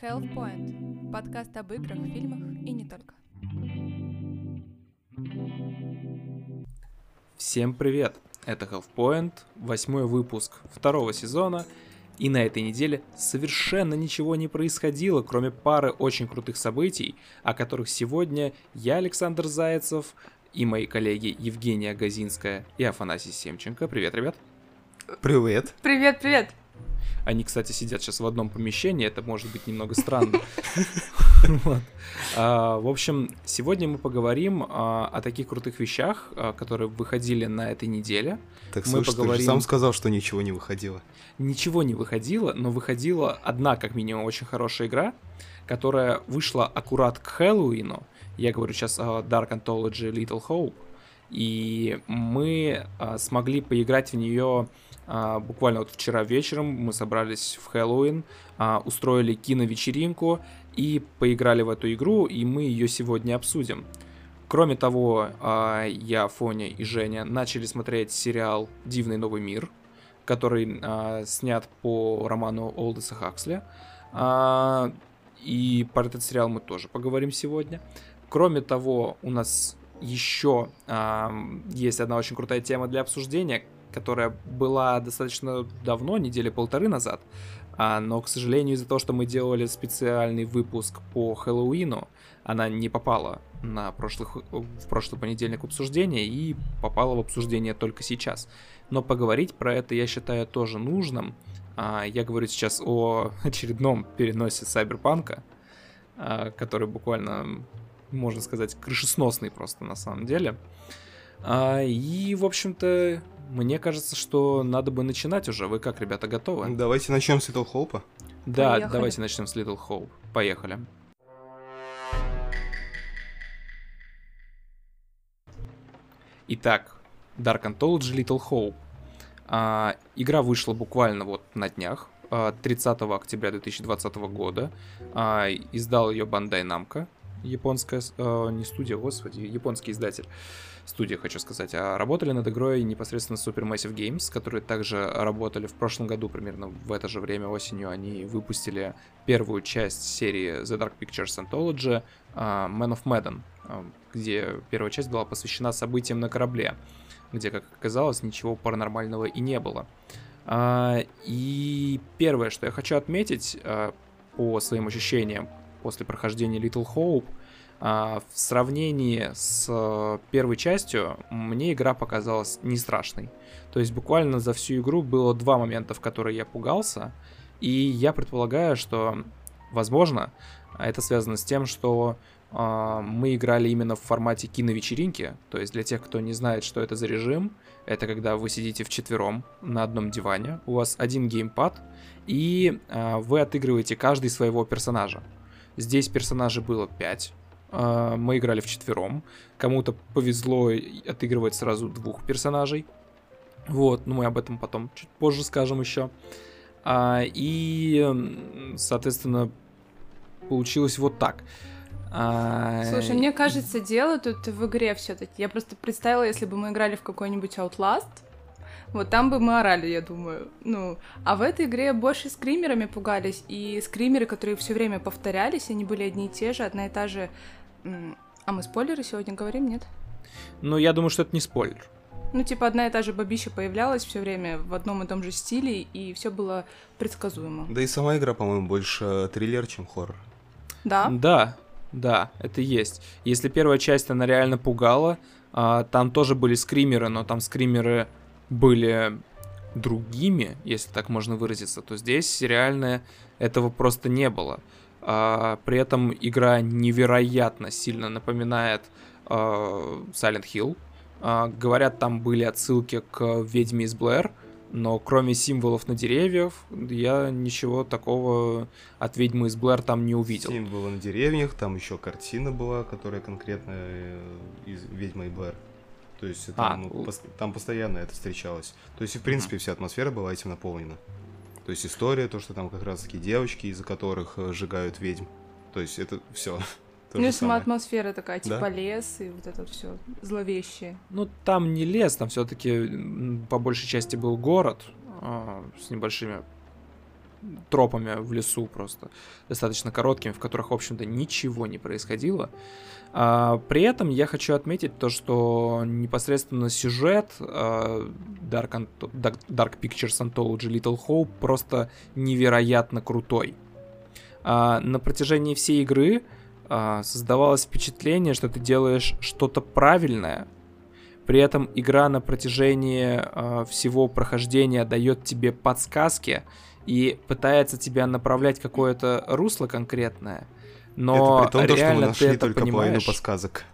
Health Point. Подкаст об играх, фильмах и не только. Всем привет! Это Health Point, восьмой выпуск второго сезона, и на этой неделе совершенно ничего не происходило, кроме пары очень крутых событий, о которых сегодня я, Александр Зайцев, и мои коллеги Евгения Газинская и Афанасий Семченко. Привет, ребят! Привет! Привет, привет! Они, кстати, сидят сейчас в одном помещении, это может быть немного странно. А, в общем, сегодня мы поговорим а, о таких крутых вещах, а, которые выходили на этой неделе. Так слушай, ты сам сказал, что ничего не выходило. Ничего не выходило, но выходила одна, как минимум, очень хорошая игра, которая вышла аккурат к Хэллоуину. Я говорю сейчас о Dark Anthology Little Hope. И мы смогли поиграть в нее а, буквально вот вчера вечером мы собрались в Хэллоуин, а, устроили киновечеринку и поиграли в эту игру, и мы ее сегодня обсудим. Кроме того, а, я, Фоня и Женя начали смотреть сериал «Дивный новый мир», который снят по роману Олдеса Хаксли. И про этот сериал мы тоже поговорим сегодня. Кроме того, у нас еще есть одна очень крутая тема для обсуждения, которая была достаточно давно, недели полторы назад, а, но, к сожалению, из-за того, что мы делали специальный выпуск по Хэллоуину, она не попала на прошлых, в прошлый понедельник обсуждения и попала в обсуждение только сейчас. Но поговорить про это я считаю тоже нужным. А, я говорю сейчас о очередном переносе Сайберпанка, а, который буквально, можно сказать, крышесносный просто на самом деле. А, и, в общем-то, мне кажется, что надо бы начинать уже. Вы как, ребята, готовы? Давайте начнем с Little Hope. Да, Поехали. давайте начнем с Little Hope. Поехали. Итак, Dark Anthology Little Hope. А, игра вышла буквально вот на днях, 30 а, октября 2020 года. А, издал ее Bandai Namco, японская, а, не студия, господи, японский издатель студия, хочу сказать, а работали над игрой непосредственно Supermassive Games, которые также работали в прошлом году, примерно в это же время осенью, они выпустили первую часть серии The Dark Pictures Anthology uh, Man of Madden, uh, где первая часть была посвящена событиям на корабле, где, как оказалось, ничего паранормального и не было. Uh, и первое, что я хочу отметить по своим ощущениям после прохождения Little Hope — а, в сравнении с э, первой частью мне игра показалась не страшной. То есть буквально за всю игру было два момента, в которые я пугался, и я предполагаю, что, возможно, это связано с тем, что э, мы играли именно в формате киновечеринки. То есть для тех, кто не знает, что это за режим, это когда вы сидите в четвером на одном диване, у вас один геймпад, и э, вы отыгрываете каждый своего персонажа. Здесь персонажей было 5, а, мы играли в четвером. Кому-то повезло отыгрывать сразу двух персонажей. Вот, ну мы об этом потом чуть позже скажем еще. А, и, соответственно, получилось вот так. А... Слушай, мне кажется, дело тут в игре все-таки. Я просто представила, если бы мы играли в какой-нибудь Outlast, вот там бы мы орали, я думаю. Ну, а в этой игре больше скримерами пугались, и скримеры, которые все время повторялись, они были одни и те же, одна и та же а мы спойлеры сегодня говорим, нет? Ну, я думаю, что это не спойлер. Ну, типа, одна и та же бабища появлялась все время в одном и том же стиле, и все было предсказуемо. Да и сама игра, по-моему, больше триллер, чем хоррор. Да? Да, да, это есть. Если первая часть, она реально пугала, а, там тоже были скримеры, но там скримеры были другими, если так можно выразиться, то здесь реально этого просто не было. А, при этом игра невероятно сильно напоминает а, Silent Hill. А, говорят, там были отсылки к ведьме из Блэр, но кроме символов на деревьях, я ничего такого от ведьмы из Блэр там не увидел. Символы на деревьях, там еще картина была, которая конкретно э, из ведьмы и Блэр. То есть там, а, ну, пос- там постоянно это встречалось. То есть, в принципе, вся атмосфера была этим наполнена. То есть история, то, что там как раз таки девочки, из-за которых э, сжигают ведьм. То есть это все. Ну и сама атмосфера такая, типа да? лес и вот это все зловещее. Ну там не лес, там все-таки по большей части был город э, с небольшими тропами в лесу просто, достаточно короткими, в которых, в общем-то, ничего не происходило. А, при этом я хочу отметить то, что непосредственно сюжет а, Dark, Dark Pictures Anthology Little Hope просто невероятно крутой. А, на протяжении всей игры а, создавалось впечатление, что ты делаешь что-то правильное, при этом игра на протяжении э, всего прохождения дает тебе подсказки и пытается тебя направлять какое-то русло конкретное. Но это при том, реально что мы нашли только понимаешь. половину подсказок.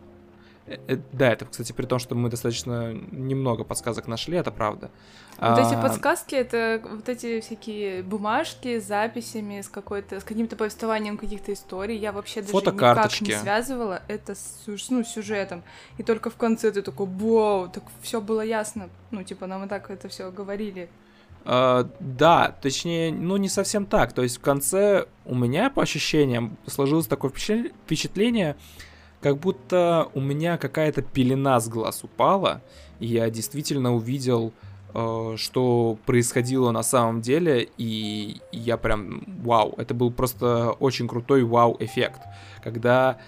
Э, э, да, это, кстати, при том, что мы достаточно немного подсказок нашли, это правда. Вот а... эти подсказки это вот эти всякие бумажки с записями, с какой-то, с каким-то повествованием каких-то историй. Я вообще даже никак не связывала это с ну, сюжетом. И только в конце ты такой, вау, так все было ясно. Ну, типа, нам и так это все говорили. Uh, да, точнее, ну не совсем так. То есть в конце у меня по ощущениям сложилось такое впечатление, как будто у меня какая-то пелена с глаз упала, и я действительно увидел, э, что происходило на самом деле, и я прям, вау, это был просто очень крутой вау-эффект, когда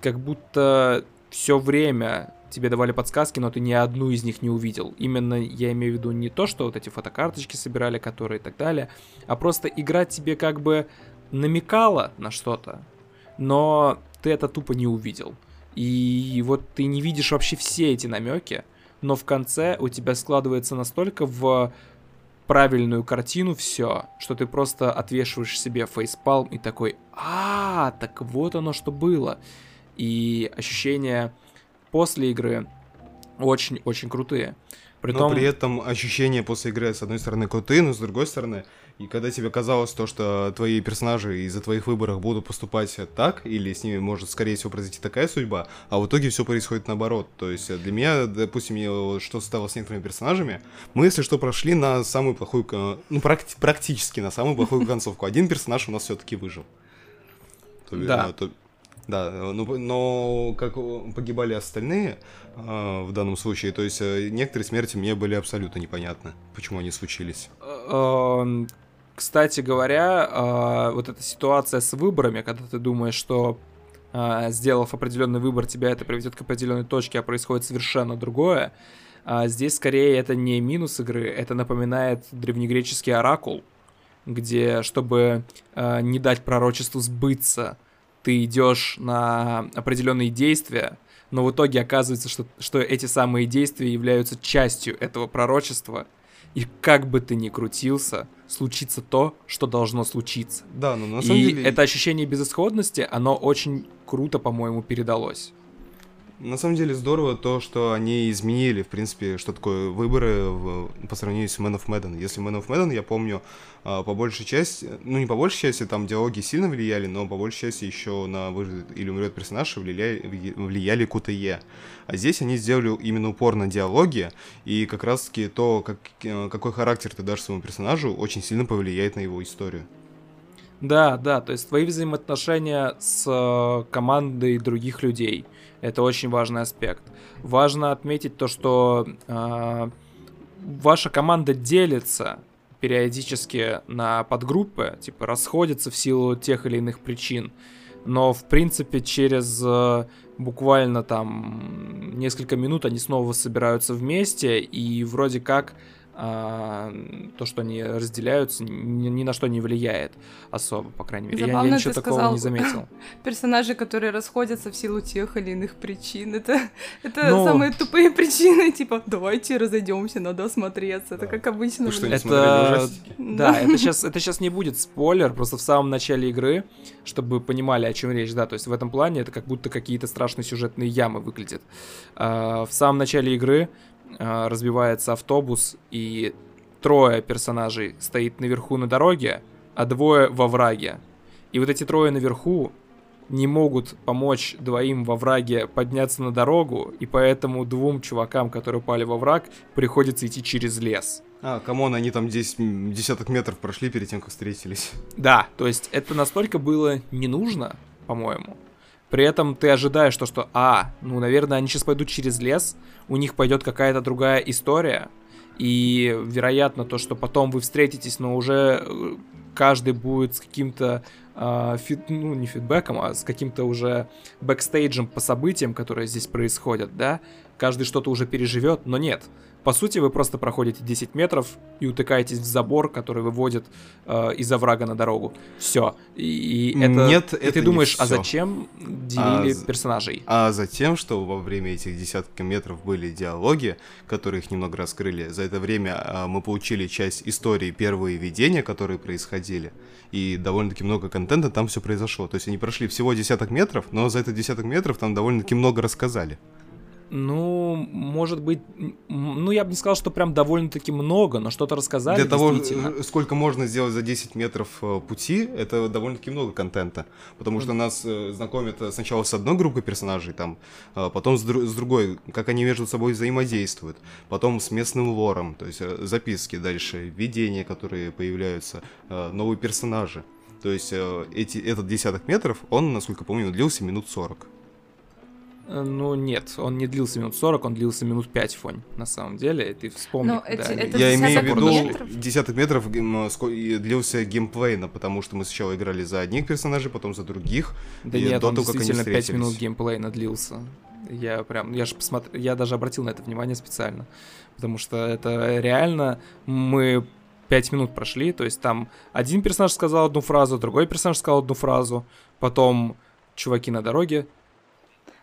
как будто все время тебе давали подсказки, но ты ни одну из них не увидел. Именно я имею в виду не то, что вот эти фотокарточки собирали, которые и так далее, а просто игра тебе как бы намекала на что-то, но ты это тупо не увидел. И вот ты не видишь вообще все эти намеки, но в конце у тебя складывается настолько в правильную картину все, что ты просто отвешиваешь себе фейспалм и такой, а, так вот оно что было. И ощущения после игры очень-очень крутые. Притом... Но при этом ощущения после игры, с одной стороны, крутые, но с другой стороны, и когда тебе казалось то, что твои персонажи из-за твоих выборов будут поступать так, или с ними может, скорее всего, произойти такая судьба, а в итоге все происходит наоборот. То есть для меня, допустим, что стало с некоторыми персонажами, мы, если что, прошли на самую плохую, ну, практи- практически на самую плохую концовку. Один персонаж у нас все-таки выжил. Да. То, да, ну, но как погибали остальные э, в данном случае, то есть э, некоторые смерти мне были абсолютно непонятны, почему они случились. Кстати говоря, э, вот эта ситуация с выборами, когда ты думаешь, что э, сделав определенный выбор, тебя это приведет к определенной точке, а происходит совершенно другое. Здесь скорее это не минус игры, это напоминает древнегреческий оракул, где, чтобы э, не дать пророчеству сбыться, ты идешь на определенные действия, но в итоге оказывается, что, что эти самые действия являются частью этого пророчества, и как бы ты ни крутился, случится то, что должно случиться. Да, но на самом и деле... это ощущение безысходности, оно очень круто, по-моему, передалось. На самом деле здорово то, что они изменили, в принципе, что такое выборы в, по сравнению с Man of Madden. Если Man of Madden, я помню, а, по большей части, ну не по большей части, там диалоги сильно влияли, но по большей части еще на выживет или умрет персонаж влияли, влияли QTE. А здесь они сделали именно упор на диалоги, и как раз-таки то, как, э, какой характер ты дашь своему персонажу, очень сильно повлияет на его историю. Да, да, то есть твои взаимоотношения с э, командой других людей – это очень важный аспект. Важно отметить то, что э, ваша команда делится периодически на подгруппы, типа расходятся в силу тех или иных причин. Но, в принципе, через э, буквально там несколько минут они снова собираются вместе, и вроде как а, то, что они разделяются, ни, ни на что не влияет особо, по крайней мере. Забавно я, я ничего такого сказал, не заметил. Персонажи, которые расходятся в силу тех или иных причин, это, это Но... Ну, самые тупые причины, типа, давайте разойдемся, надо осмотреться. Это как обычно. Вы что, не это... Да, это сейчас, это сейчас не будет спойлер, просто в самом начале игры, чтобы вы понимали, о чем речь, да, то есть в этом плане это как будто какие-то страшные сюжетные ямы выглядят. А, в самом начале игры э, разбивается автобус, и трое персонажей стоит наверху на дороге, а двое во враге. И вот эти трое наверху не могут помочь двоим в овраге подняться на дорогу, и поэтому двум чувакам, которые упали в овраг, приходится идти через лес. А, come on, они там 10 десяток метров прошли перед тем, как встретились. Да, то есть это настолько было не нужно, по-моему. При этом ты ожидаешь то, что, а, ну, наверное, они сейчас пойдут через лес, у них пойдет какая-то другая история, и вероятно то, что потом вы встретитесь, но уже э, каждый будет с каким-то э, фид, ну не фидбэком, а с каким-то уже бэкстейджем по событиям, которые здесь происходят, да, каждый что-то уже переживет, но нет. По сути, вы просто проходите 10 метров и утыкаетесь в забор, который выводит э, из оврага на дорогу. Все. И, и это. Нет, и это ты думаешь, не а зачем делили А, персонажей? А затем, что во время этих десятков метров были диалоги, которые их немного раскрыли. За это время а, мы получили часть истории первые видения, которые происходили. И довольно-таки много контента там все произошло. То есть они прошли всего десяток метров, но за этот десяток метров там довольно-таки много рассказали. Ну, может быть, ну я бы не сказал, что прям довольно-таки много, но что-то рассказали Для того, э, сколько можно сделать за 10 метров э, пути, это довольно-таки много контента. Потому что нас э, знакомят сначала с одной группой персонажей, там, а потом с, дру- с другой, как они между собой взаимодействуют, потом с местным лором, то есть записки дальше, видения, которые появляются, новые персонажи. То есть эти, этот десяток метров, он, насколько помню, длился минут 40. Э, Ну нет, он не длился минут 40, он длился минут 5, Фонь, на самом деле. И ты вспомни, Ну, эти- они- это Я имею в виду, метров? десяток метров и длился геймплейно, потому что мы сначала играли за одних персонажей, потом за других. Да и нет, до он того, как они действительно 5 минут встретились. геймплей надлился. Я прям, я же посмотрел, я даже обратил на это внимание специально. Потому что это реально мы 5 минут прошли, то есть там один персонаж сказал одну фразу, другой персонаж сказал одну фразу, потом чуваки на дороге.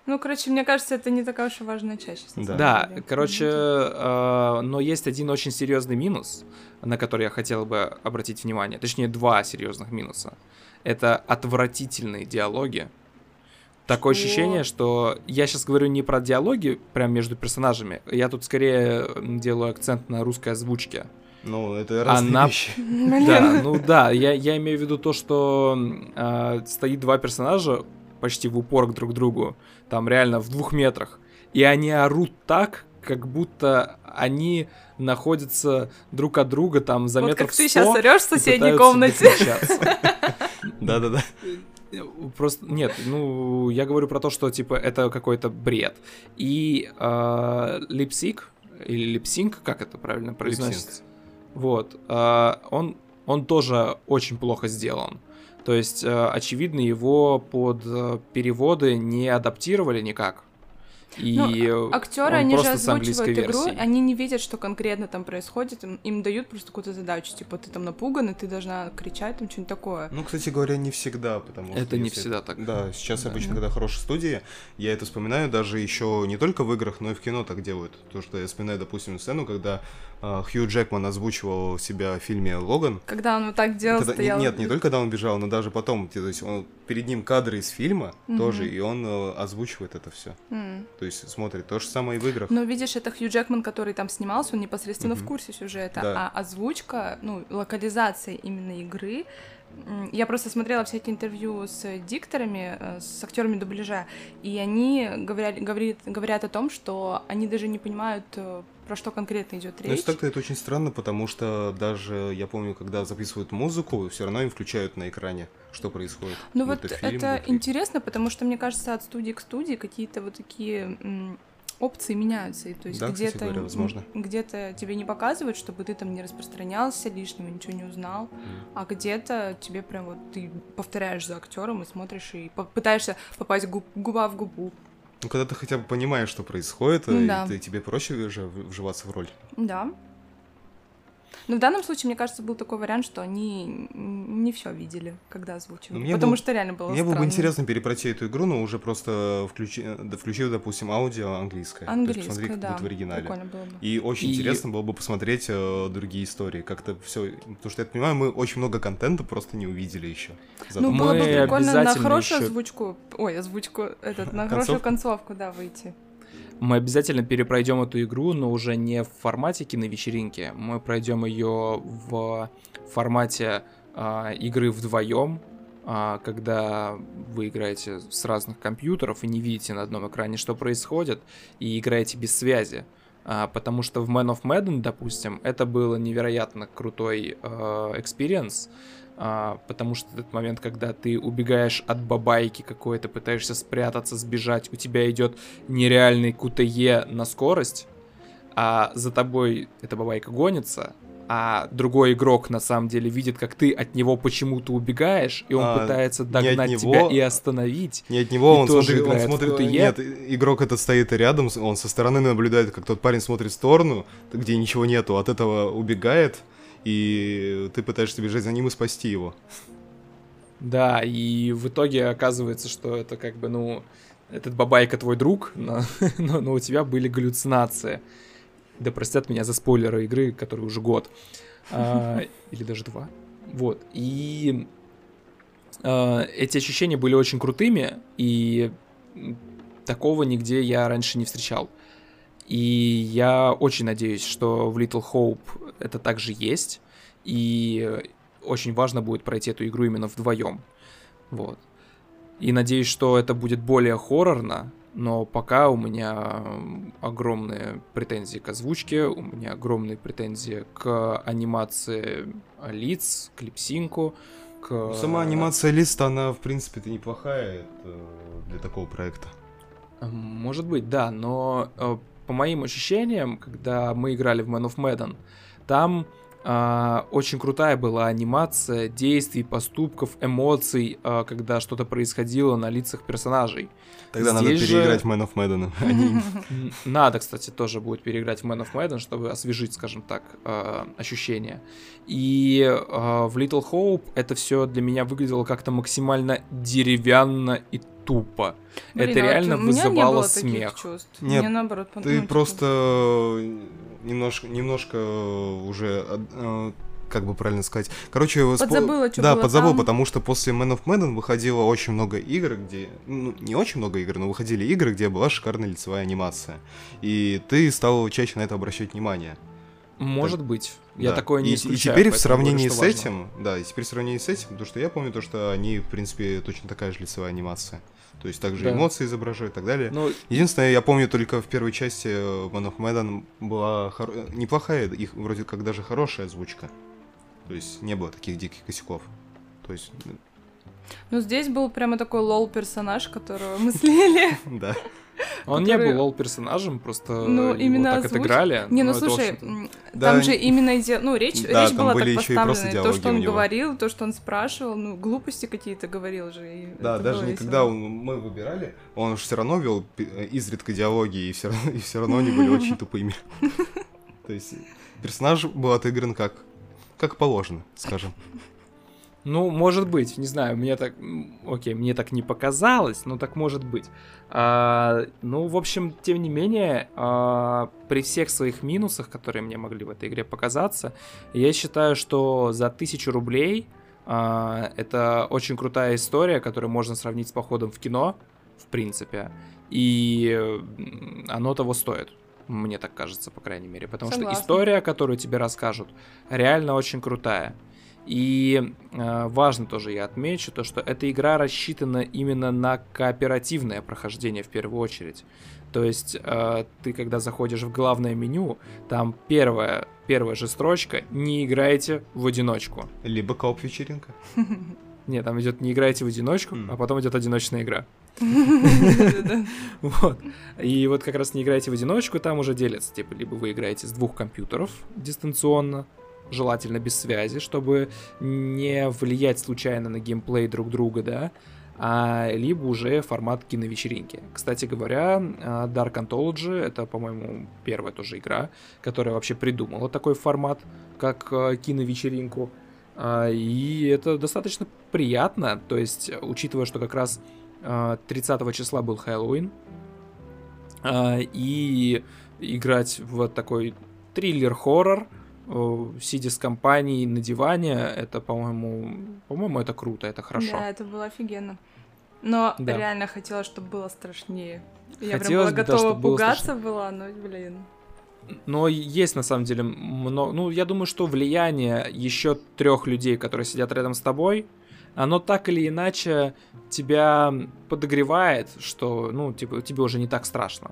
Ну, короче, мне кажется, это не такая уж и важная часть. Да. Да, деле. короче, э, но есть один очень серьезный минус, на который я хотел бы обратить внимание. Точнее, два серьезных минуса. Это отвратительные диалоги. Такое Что? ощущение, что я сейчас говорю не про диалоги прям между персонажами. Я тут скорее делаю акцент на русской озвучке. Ну, это разные Она- вещи. Да, ну да, я, я имею в виду то, что э, стоит два персонажа почти в упор к друг другу, там реально в двух метрах, и они орут так, как будто они находятся друг от друга там за Вот метров как ты 100 сейчас орешь в соседней комнате. Да-да-да. Просто нет, ну я говорю про то, что типа это какой-то бред. И э, липсик или липсинг, как это правильно произносится? Вот, э, он он тоже очень плохо сделан. То есть, э, очевидно, его под э, переводы не адаптировали никак. И Ну, Актеры, он они же озвучивают игру, версией. они не видят, что конкретно там происходит, им, им дают просто какую-то задачу, типа ты там напуган, и ты должна кричать, там что-нибудь такое. Ну, кстати говоря, не всегда, потому что... Это не если- всегда так. Да, сейчас Да. обычно, когда хорошие студии, я это вспоминаю даже еще не только в играх, но и в кино так делают. То, что я вспоминаю, допустим, сцену, когда а, Хью Джекман озвучивал себя в фильме «Логан». Когда он вот так делал, Когда- стоял. Нет, не только когда он бежал, но даже потом, то есть он, перед ним кадры из фильма Мгм. тоже, и он э, озвучивает это все. М. То есть смотрит то же самое и в играх. Но видишь, это Хью Джекман, который там снимался, он непосредственно в Мгм. курсе сюжета, Да. а озвучка, ну, локализация именно игры. Я просто смотрела всякие интервью с дикторами, э, с актерами дубляжа, и они говорят, говорит, говорят о том, что они даже не понимают, э, про что конкретно идет Ну, речь. если так-то это очень странно, потому что даже, я помню, когда записывают музыку, все равно им включают на экране, что происходит. Ну Будь вот то фильм, это интересно, потому что, мне кажется, от студии к студии какие-то вот такие опции меняются. И то есть Да, где-то говоря, возможно. где-то тебе не показывают, чтобы ты там не распространялся лишнего, ничего не узнал, а где-то тебе прям вот ты повторяешь за актером и смотришь и пытаешься попасть губ- губа в губу. Ну, когда ты хотя бы понимаешь, что происходит, Ну и да. ты, тебе проще уже вживаться в роль. Да. Но в данном случае, мне кажется, был такой вариант, что они не все видели, когда озвучивали. Ну, мне потому было- что реально было Мне было бы странно. интересно перепройти эту игру, но уже просто включи, э, да, включив, допустим, аудио английское. Есть Английское, посмотри, как да. будет в оригинале. Прикольно было бы. И очень И- интересно было бы посмотреть э, другие истории. Как-то все. Потому что я понимаю, мы очень много контента просто не увидели еще. Ну, было бы прикольно на хорошую ещё- озвучку, ой, озвучку, этот, на Концовку? хорошую концовку, да, выйти. Мы обязательно перепройдем эту игру, но уже не в формате киновечеринки. Мы пройдем ее в формате а, игры вдвоем, а, когда вы играете с разных компьютеров и не видите на одном экране, что происходит, и играете без связи. А, потому что в Man of Medan, допустим, это было невероятно крутой experience, а, потому что этот момент, когда ты убегаешь от бабайки какой-то, пытаешься спрятаться, сбежать, у тебя идет нереальный QTE на скорость, а за тобой эта бабайка гонится, а другой игрок на самом деле видит, как ты от него почему-то убегаешь, и он а, пытается догнать него, тебя и остановить. Не от него, он, смотрит, он смотрит, нет, игрок этот стоит рядом, он со стороны наблюдает, как тот парень смотрит в сторону, где ничего нету, от этого убегает, и ты пытаешься бежать за ним и спасти его. Да, и в итоге оказывается, что это как бы, ну, этот бабайка твой друг, но, но, но у тебя были галлюцинации. Да простят меня за спойлеры игры, которые уже год. А, или даже два. Вот. И а, эти ощущения были очень крутыми, и такого нигде я раньше не встречал. И я очень надеюсь, что в Little Hope это также есть. И очень важно будет пройти эту игру именно вдвоем. Вот. И надеюсь, что это будет более хоррорно, но пока у меня огромные претензии к озвучке, у меня огромные претензии к анимации лиц, к липсинку, к... Ну, сама анимация лиц, она, в принципе-то, неплохая для такого проекта. Может быть, да, но э, по моим ощущениям, когда мы играли в Man of Medan, там Uh, очень крутая была анимация действий, поступков, эмоций, uh, когда что-то происходило на лицах персонажей. Тогда Здесь надо переиграть же... Man of Madden. Надо, кстати, тоже будет переиграть в Man of Madden, чтобы освежить, скажем так, uh, ощущения. И в Little Hope это все для меня выглядело как-то максимально деревянно и тупо. Блин, это а реально вот вызывало смех. Чувств. Нет, Мне наоборот, ты ну, просто. Немножко, немножко уже э, как бы правильно сказать. Короче, подзабыла, что Да, было подзабыл, там. потому что после Man of Madden выходило очень много игр, где... Ну, не очень много игр, но выходили игры, где была шикарная лицевая анимация. И ты стал чаще на это обращать внимание. Может так, быть. Я да. такое не и, исключаю. И теперь в сравнении говорю, с этим, да, и теперь в сравнении с этим, потому что я помню то, что они, в принципе, точно такая же лицевая анимация. То есть также да. эмоции изображают и так далее. Ну, Единственное, я помню только в первой части Man of Medan была хор... неплохая, их вроде как даже хорошая озвучка. То есть не было таких диких косяков. То есть... Ну, здесь был прямо такой лол-персонаж, которого мы слили. Да. Он который... не был лол-персонажем, просто ну, именно так озвуч... отыграли. Не, ну слушай, там да, же именно иде... ну, речь, да, речь была так поставлена. То, что он говорил, то, что он спрашивал, ну, глупости какие-то говорил же. И да, даже не когда он, мы выбирали, он все равно вел изредка диалоги, и все равно, и все равно они были очень тупыми. То есть персонаж был отыгран как, как положено, скажем. Ну, может быть, не знаю, мне так... Окей, мне так не показалось, но так может быть. А, ну, в общем, тем не менее, а, при всех своих минусах, которые мне могли в этой игре показаться, я считаю, что за тысячу рублей а, это очень крутая история, которую можно сравнить с походом в кино, в принципе, и оно того стоит. Мне так кажется, по крайней мере. Потому Согласна. что история, которую тебе расскажут, реально очень крутая. И э, важно тоже я отмечу то, что эта игра рассчитана именно на кооперативное прохождение в первую очередь. То есть э, ты когда заходишь в главное меню, там первая, первая же строчка «Не играйте в одиночку». Либо кооп-вечеринка. Нет, там идет «Не играйте в одиночку», а потом идет одиночная игра. Вот. И вот как раз не играйте в одиночку, там уже делятся, типа, либо вы играете с двух компьютеров дистанционно, желательно без связи, чтобы не влиять случайно на геймплей друг друга, да, а либо уже формат киновечеринки. Кстати говоря, а, Dark Anthology — это, по-моему, первая тоже игра, которая вообще придумала такой формат, как а, киновечеринку. А, и это достаточно приятно, то есть, учитывая, что как раз 30 числа был Хэллоуин, и играть в такой триллер-хоррор — сидя с компанией на диване, это, по-моему, по-моему, это круто, это хорошо. Да, это было офигенно. Но да. реально хотела, чтобы было страшнее. Я Хотелось прям была готова да, пугаться было была, но, блин. Но есть на самом деле много. Ну, я думаю, что влияние еще трех людей, которые сидят рядом с тобой, оно так или иначе тебя подогревает, что, ну, типа, тебе уже не так страшно.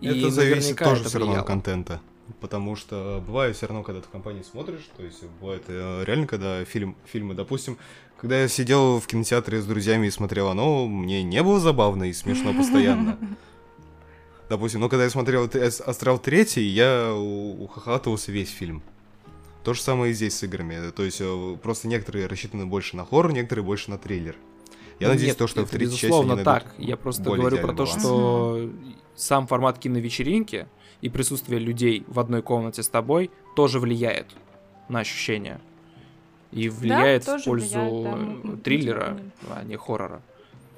Это И зависит тоже это все равно от контента. Потому что бывает все равно, когда ты в компании смотришь, то есть бывает э, реально, когда фильм, фильмы, допустим, когда я сидел в кинотеатре с друзьями и смотрел оно, мне не было забавно и смешно постоянно. Допустим, но когда я смотрел «Астрал 3», я ухахатывался весь фильм. То же самое и здесь с играми. То есть э, просто некоторые рассчитаны больше на хоррор, некоторые больше на триллер. Я надеюсь, Нет, то, что в третьей части безусловно так. Я просто говорю про то, баланс. что сам формат киновечеринки и присутствие людей в одной комнате с тобой тоже влияет на ощущения. И влияет в тоже пользу влияет, да, э, триллера, а не хоррора.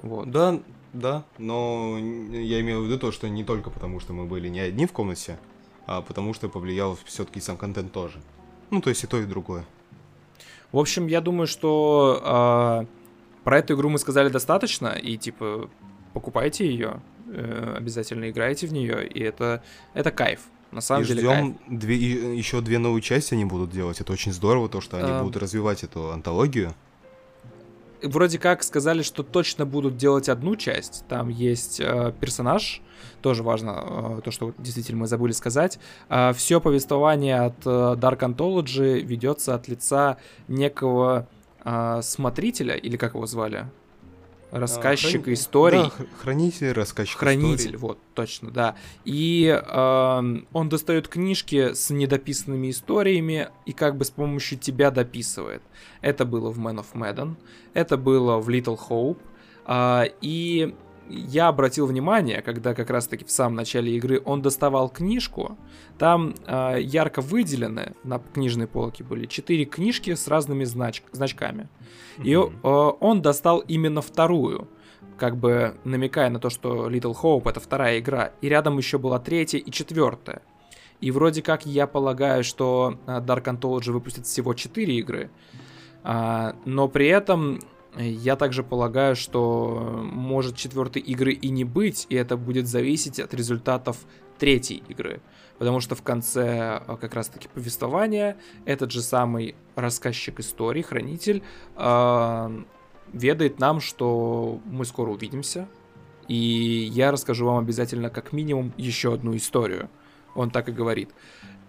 Вот. Да, да, но я имею в виду то, что не только потому, что мы были не одни в комнате, а потому что повлиял все-таки сам контент тоже. Ну, то есть и то, и другое. В общем, я думаю, что а, про эту игру мы сказали достаточно, и типа покупайте ее, э, обязательно играйте в нее, и это, это кайф. На самом и деле кайф. ждем две, и- еще две новые части они будут делать. Это очень здорово, то, что они А. будут развивать эту антологию. Вроде как сказали, что точно будут делать одну часть. Там есть э, персонаж, тоже важно, э, то, что действительно мы забыли сказать. все повествование от э, Dark Anthology ведется от лица некого э, смотрителя, или как его звали? А, храни- историй. Да, хранитель, рассказчик Хранитель, историй. вот, точно, да. И эм, он достает книжки с недописанными историями и как бы с помощью тебя дописывает. Это было в Man of Madden, это было в Little Hope. а, и я обратил внимание, когда как раз-таки в самом начале игры он доставал книжку, там а, ярко выделены на книжной полке были четыре книжки с разными знач- значками. И э, он достал именно вторую, как бы намекая на то, что Little Hope это вторая игра, и рядом еще была третья и четвертая. И вроде как я полагаю, что э, Dark Anthology выпустит всего 4 игры, а, но при этом я также полагаю, что может четвертой игры и не быть, и это будет зависеть от результатов третьей игры. Потому что в конце э, как раз-таки повествования этот же самый рассказчик истории, хранитель, э, ведает нам, что мы скоро увидимся, и я расскажу вам обязательно как минимум еще одну историю. Он так и говорит.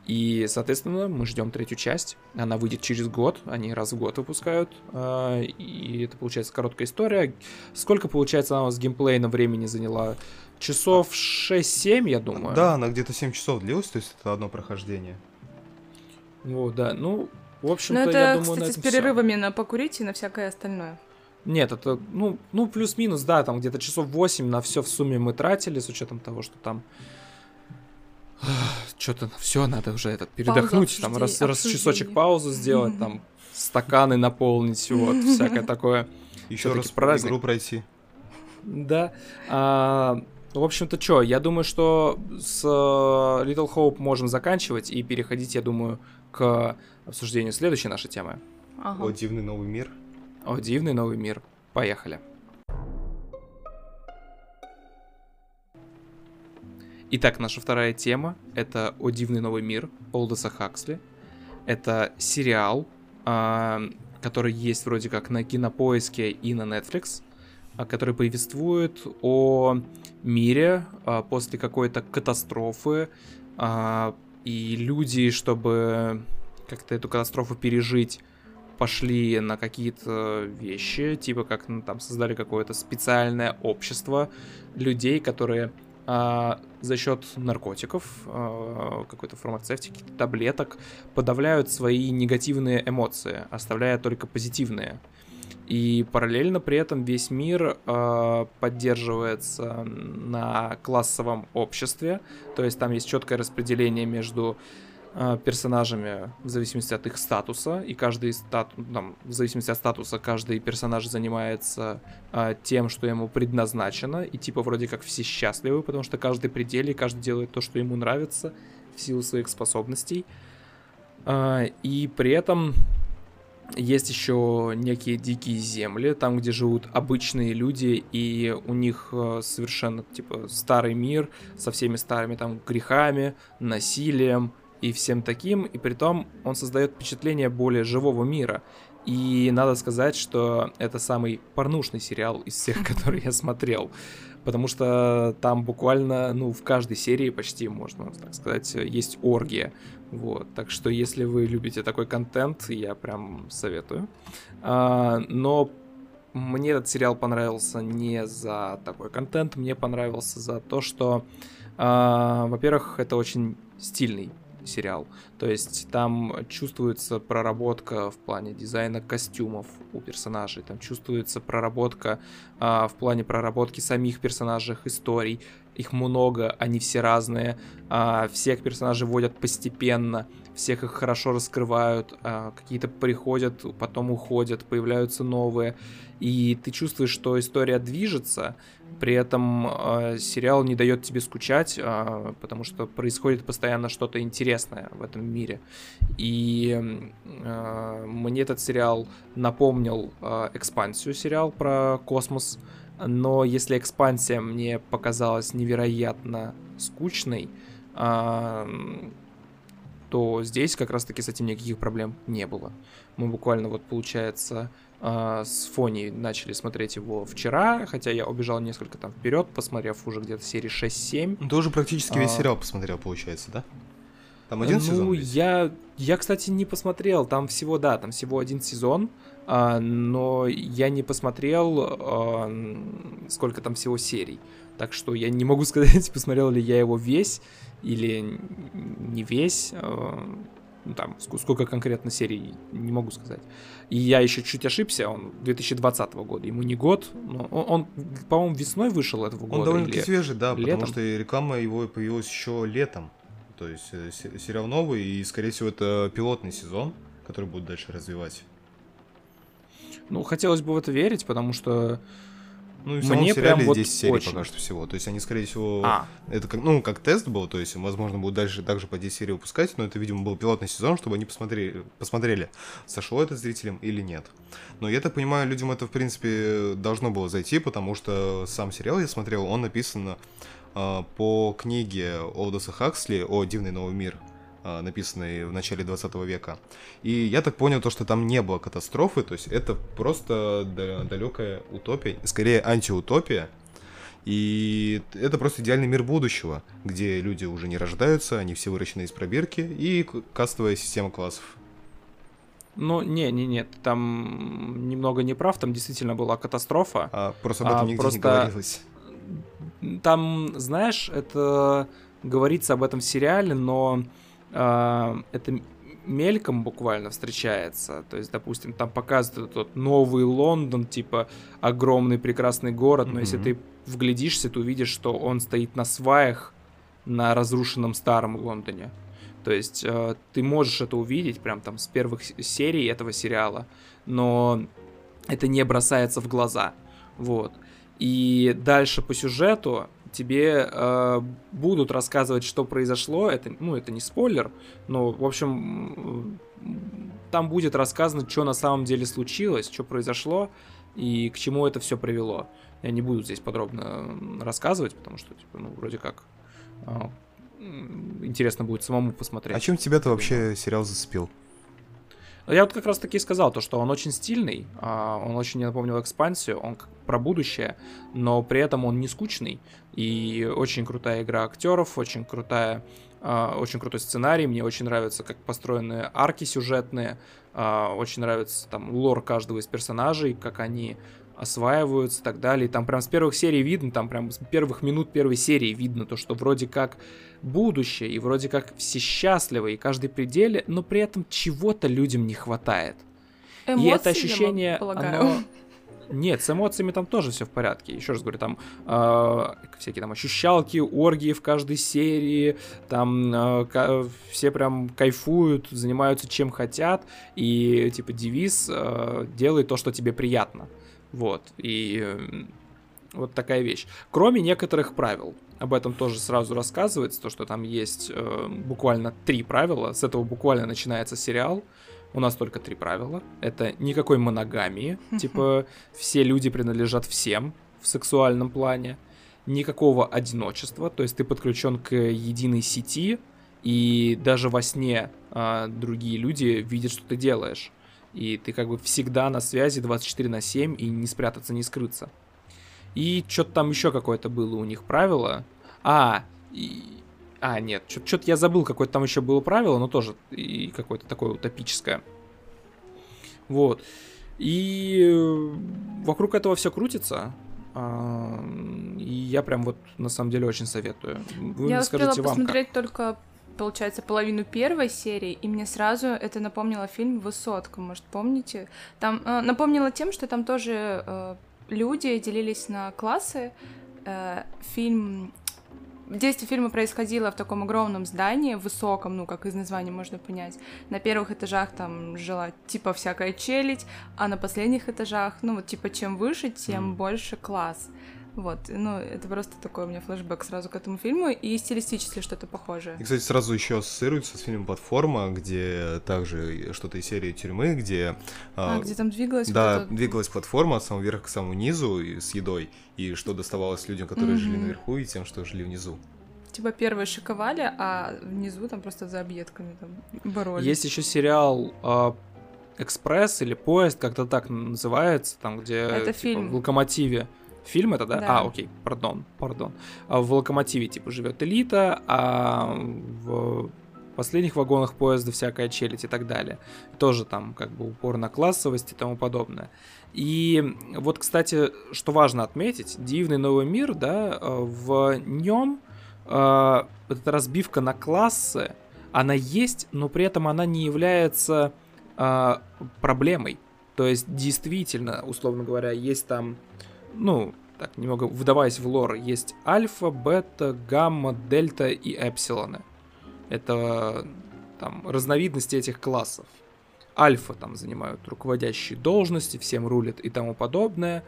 И, соответственно, мы ждем третью часть. Она выйдет через год. Они раз в год выпускают. а, И это получается короткая история. Сколько, получается, она у вас геймплейно времени заняла? Часов 6-7, я думаю. Да, она где-то 7 часов длилась, то есть это одно прохождение. Вот, да. Ну, в общем-то, Ну, это, я думаю, на кстати, с этом всё. перерывами на покурить и на всякое остальное. Нет, это, ну, ну плюс-минус, да, там где-то часов 8 на все в сумме мы тратили, с учетом того, что там что-то все надо уже этот передохнуть, там раз, раз часочек паузу сделать, там стаканы наполнить, вот, всякое такое. Еще раз праздник. игру пройти. Да. А, в общем-то, что, я думаю, что с э, Little Hope можем заканчивать и переходить, я думаю, к обсуждению следующей нашей темы. Ага. О, дивный новый мир. О, дивный новый мир. Поехали. Итак, наша вторая тема — это «О дивный новый мир» Олдоса Хаксли. Это сериал, а, который есть вроде как на Кинопоиске и на Netflix, а, который повествует о мире а, после какой-то катастрофы, и люди, чтобы как-то эту катастрофу пережить, пошли на какие-то вещи, типа как ну, там создали какое-то специальное общество людей, которые а, за счет наркотиков, а, какой-то фармацевтики, таблеток подавляют свои негативные эмоции, оставляя только позитивные. И параллельно при этом весь мир э, поддерживается на классовом обществе, то есть там есть четкое распределение между персонажами в зависимости от их статуса, и каждый стат, там, в зависимости от статуса каждый персонаж занимается э, тем, что ему предназначено, и типа вроде как все счастливы, потому что каждый пределе, каждый делает то, что ему нравится в силу своих способностей. Э, и при этом есть еще некие дикие земли, там, где живут обычные люди, и у них э, совершенно, типа, старый мир со всеми старыми там грехами, насилием и всем таким, и при том он создает впечатление более живого мира. И надо сказать, что это самый порнушный сериал из всех, которые я смотрел. Потому что там буквально, ну, в каждой серии почти, можно так сказать, есть оргия. Вот, так что если вы любите такой контент, я прям советую. А, но мне этот сериал понравился не за такой контент, мне понравился за то, что, а, во-первых, это очень стильный сериал. То есть там чувствуется проработка в плане дизайна костюмов у персонажей, там чувствуется проработка а, в плане проработки самих персонажей, историй. Их много, они все разные. А, всех персонажей вводят постепенно, всех их хорошо раскрывают, а, какие-то приходят, потом уходят, появляются новые. И ты чувствуешь, что история движется, при этом э, сериал не дает тебе скучать, э, потому что происходит постоянно что-то интересное в этом мире. И э, мне этот сериал напомнил э, экспансию сериал про космос. Но если экспансия мне показалась невероятно скучной, э, то здесь как раз-таки с этим никаких проблем не было. Мы буквально вот, получается, а, с Фони начали смотреть его вчера, хотя я убежал несколько там вперед, посмотрев уже где-то серии 6-7. Ну, ты уже практически весь а... сериал посмотрел, получается, да? Там один ну, сезон? Ну, я, я, кстати, не посмотрел. Там всего, да, там всего один сезон, а, но я не посмотрел, а, сколько там всего серий. Так что я не могу сказать, посмотрел ли я его весь или не весь. А, ну, там, сколько конкретно серий, не могу сказать. И я еще чуть ошибся, он 2020 года, ему не год, но он, он по-моему, весной вышел этого года. Он довольно-таки свежий, да, летом. потому что реклама его появилась еще летом. То есть э, сериал новый, и, скорее всего, это пилотный сезон, который будет дальше развивать. Ну, хотелось бы в это верить, потому что ну и в самом Мне сериале прям 10 вот серий очень. пока что всего. То есть они, скорее всего, а. это как, ну, как тест был, то есть, возможно, будут дальше также по 10 серий выпускать, но это, видимо, был пилотный сезон, чтобы они посмотрели, посмотрели, сошло это зрителям или нет. Но я так понимаю, людям это, в принципе, должно было зайти, потому что сам сериал я смотрел, он написан э, по книге Олдоса Хаксли о «Дивный новый мир», написанный в начале 20 века. И я так понял, то, что там не было катастрофы, то есть это просто далекая утопия, скорее антиутопия. И это просто идеальный мир будущего, где люди уже не рождаются, они все выращены из пробирки, и кастовая система классов. Ну, не, не, нет, там немного не прав, там действительно была катастрофа. А, просто об этом а, нигде просто... не говорилось. Там, знаешь, это говорится об этом в сериале, но это мельком буквально встречается. То есть, допустим, там показывают тот новый Лондон, типа огромный прекрасный город, но mm-hmm. если ты вглядишься, ты увидишь, что он стоит на сваях на разрушенном старом Лондоне. То есть э, ты можешь это увидеть прям там с первых серий этого сериала, но это не бросается в глаза. Вот. И дальше по сюжету тебе э, будут рассказывать, что произошло. Это, ну, это не спойлер, но, в общем, там будет рассказано, что на самом деле случилось, что произошло и к чему это все привело. Я не буду здесь подробно рассказывать, потому что, типа, ну, вроде как э, интересно будет самому посмотреть. А чем тебя-то вообще сериал зацепил? Я вот как раз таки сказал, то, что он очень стильный, а, он очень напомнил экспансию, он про будущее, но при этом он не скучный. И очень крутая игра актеров, очень крутая Uh, очень крутой сценарий, мне очень нравится, как построены арки сюжетные, uh, очень нравится там лор каждого из персонажей, как они осваиваются и так далее. И там прям с первых серий видно, там прям с первых минут первой серии видно то, что вроде как будущее, и вроде как все счастливы, и каждый пределе, но при этом чего-то людям не хватает. Эмоции, и это ощущение, оно... Нет, с эмоциями там тоже все в порядке. Еще раз говорю, там э, всякие там ощущалки, оргии в каждой серии, там э, все прям кайфуют, занимаются чем хотят, и типа девиз э, делай то, что тебе приятно. Вот, и э, вот такая вещь. Кроме некоторых правил. Об этом тоже сразу рассказывается, то, что там есть э, буквально три правила. С этого буквально начинается сериал. У нас только три правила. Это никакой моногамии. Типа, все люди принадлежат всем в сексуальном плане. Никакого одиночества. То есть ты подключен к единой сети, и даже во сне э, другие люди видят, что ты делаешь и ты как бы всегда на связи 24 на 7 и не спрятаться, не скрыться. И что-то там еще какое-то было у них правило. А, и... а нет, что-то я забыл, какое-то там еще было правило, но тоже и какое-то такое утопическое. Вот. И э, вокруг этого все крутится. И я прям вот на самом деле очень советую. Вы я успела вам посмотреть как. только получается, половину первой серии, и мне сразу это напомнило фильм «Высотка», может, помните? Там э, напомнило тем, что там тоже э, люди делились на классы. Э, фильм Действие фильма происходило в таком огромном здании, высоком, ну, как из названия можно понять. На первых этажах там жила типа всякая челядь, а на последних этажах, ну, вот типа чем выше, тем mm. больше класс. Вот, ну, это просто такой у меня флешбэк сразу к этому фильму, и стилистически что-то похожее. И, кстати, сразу еще ассоциируется с фильмом «Платформа», где также что-то из серии «Тюрьмы», где... А, а где там двигалась Да, двигалась платформа от самого верха к самому низу с едой, и что доставалось людям, которые mm-hmm. жили наверху, и тем, что жили внизу типа первые шиковали, а внизу там просто за объедками там боролись. Есть еще сериал э, Экспресс или поезд, как-то так называется, там где это типа, фильм. в локомотиве. Фильм это, да? да? А, окей, пардон, пардон. А в локомотиве, типа, живет элита, а в последних вагонах поезда всякая челядь и так далее. Тоже там как бы упор на классовость и тому подобное. И вот, кстати, что важно отметить, Дивный новый мир, да, в нем э, эта разбивка на классы, она есть, но при этом она не является э, проблемой. То есть, действительно, условно говоря, есть там ну, так, немного вдаваясь в лор, есть альфа, бета, гамма, дельта и эпсилоны. Это там разновидности этих классов. Альфа там занимают руководящие должности, всем рулят и тому подобное.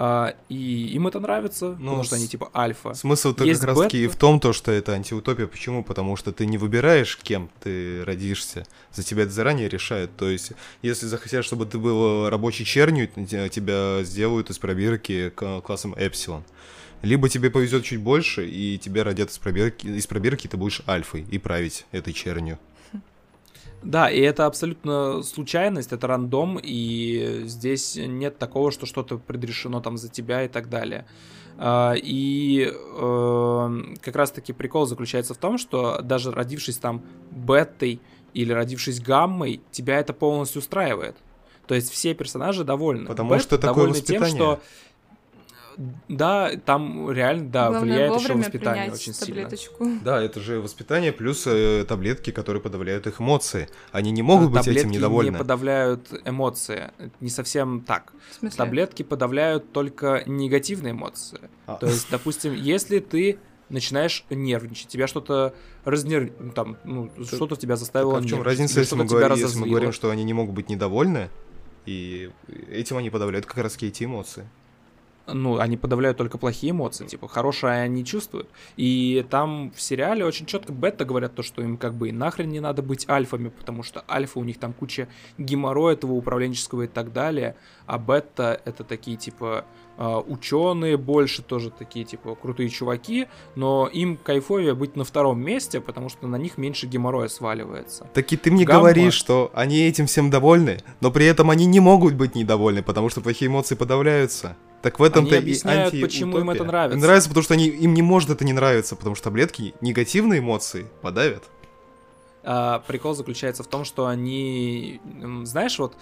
А, и им это нравится, ну, потому что они типа альфа. Смысл-то как раз таки в том, то, что это антиутопия. Почему? Потому что ты не выбираешь, кем ты родишься. За тебя это заранее решают. То есть, если захотят, чтобы ты был рабочей чернью, тебя сделают из пробирки классом Эпсилон. Либо тебе повезет чуть больше, и тебя родят из пробирки, из пробирки ты будешь альфой и править этой чернью. Да, и это абсолютно случайность, это рандом, и здесь нет такого, что что-то предрешено там за тебя и так далее. А, и э, как раз-таки прикол заключается в том, что даже родившись там бетой или родившись гаммой, тебя это полностью устраивает. То есть все персонажи довольны. Потому Бет что такое воспитание. Тем, что да, там реально, да, Главное, влияет еще воспитание очень таблеточку. сильно. Да, это же воспитание плюс э, таблетки, которые подавляют их эмоции. Они не могут быть этим недовольны. не подавляют эмоции. Не совсем так. Таблетки подавляют только негативные эмоции. А. То есть, допустим, если ты начинаешь нервничать, тебя что-то разнер... Ну, там, ну, что-то тебя заставило так, а в чем разница, если мы, говорим, если мы говорим, что они не могут быть недовольны, и этим они подавляют как раз эти эмоции ну, они подавляют только плохие эмоции, типа, хорошие они чувствуют. И там в сериале очень четко бета говорят то, что им как бы и нахрен не надо быть альфами, потому что альфа у них там куча геморроя этого управленческого и так далее, а бета это такие, типа, ученые больше тоже такие, типа, крутые чуваки, но им кайфовее быть на втором месте, потому что на них меньше геморроя сваливается. Так и ты мне Гамма... говоришь, что они этим всем довольны, но при этом они не могут быть недовольны, потому что плохие эмоции подавляются. Так в этом-то и объясняют, анти почему им это нравится. Им нравится, потому что они, им не может это не нравиться, потому что таблетки негативные эмоции подавят. А, прикол заключается в том, что они, знаешь, вот, а,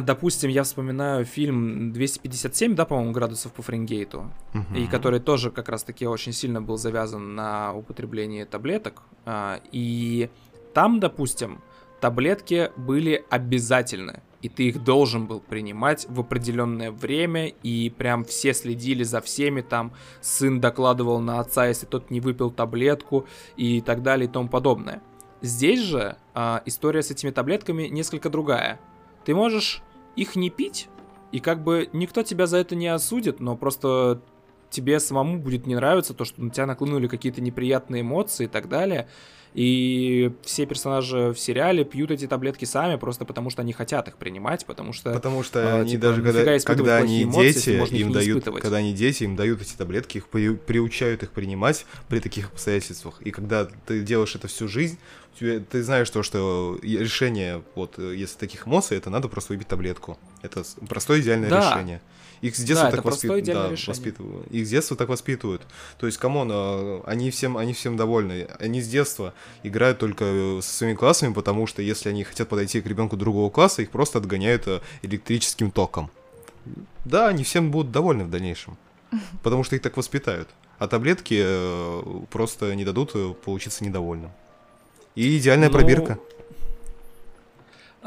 допустим, я вспоминаю фильм 257, да, по-моему, градусов по Фаренгейту, угу. и который тоже как раз-таки очень сильно был завязан на употреблении таблеток, а, и там, допустим, таблетки были обязательны и ты их должен был принимать в определенное время, и прям все следили за всеми, там сын докладывал на отца, если тот не выпил таблетку и так далее и тому подобное. Здесь же э, история с этими таблетками несколько другая. Ты можешь их не пить, и как бы никто тебя за это не осудит, но просто тебе самому будет не нравиться то, что на тебя наклынули какие-то неприятные эмоции и так далее. И все персонажи в сериале пьют эти таблетки сами просто потому, что они хотят их принимать, потому что... Потому что э, они типа, даже когда, когда они эмоции, дети, им дают, когда они дети, им дают эти таблетки, их при, приучают их принимать при таких обстоятельствах. И когда ты делаешь это всю жизнь, тебе, ты знаешь то, что решение, вот, если таких эмоций, это надо просто выпить таблетку. Это простое идеальное да. решение. Их с детства да, так воспитывают. Да, воспитывают. Их с детства так воспитывают. То есть, come on, а, они всем, они всем довольны. Они с детства играют только со своими классами, потому что если они хотят подойти к ребенку другого класса, их просто отгоняют а, электрическим током. Да, они всем будут довольны в дальнейшем. Потому что их так воспитают. А таблетки э, просто не дадут э, получиться недовольным. И идеальная ну, пробирка.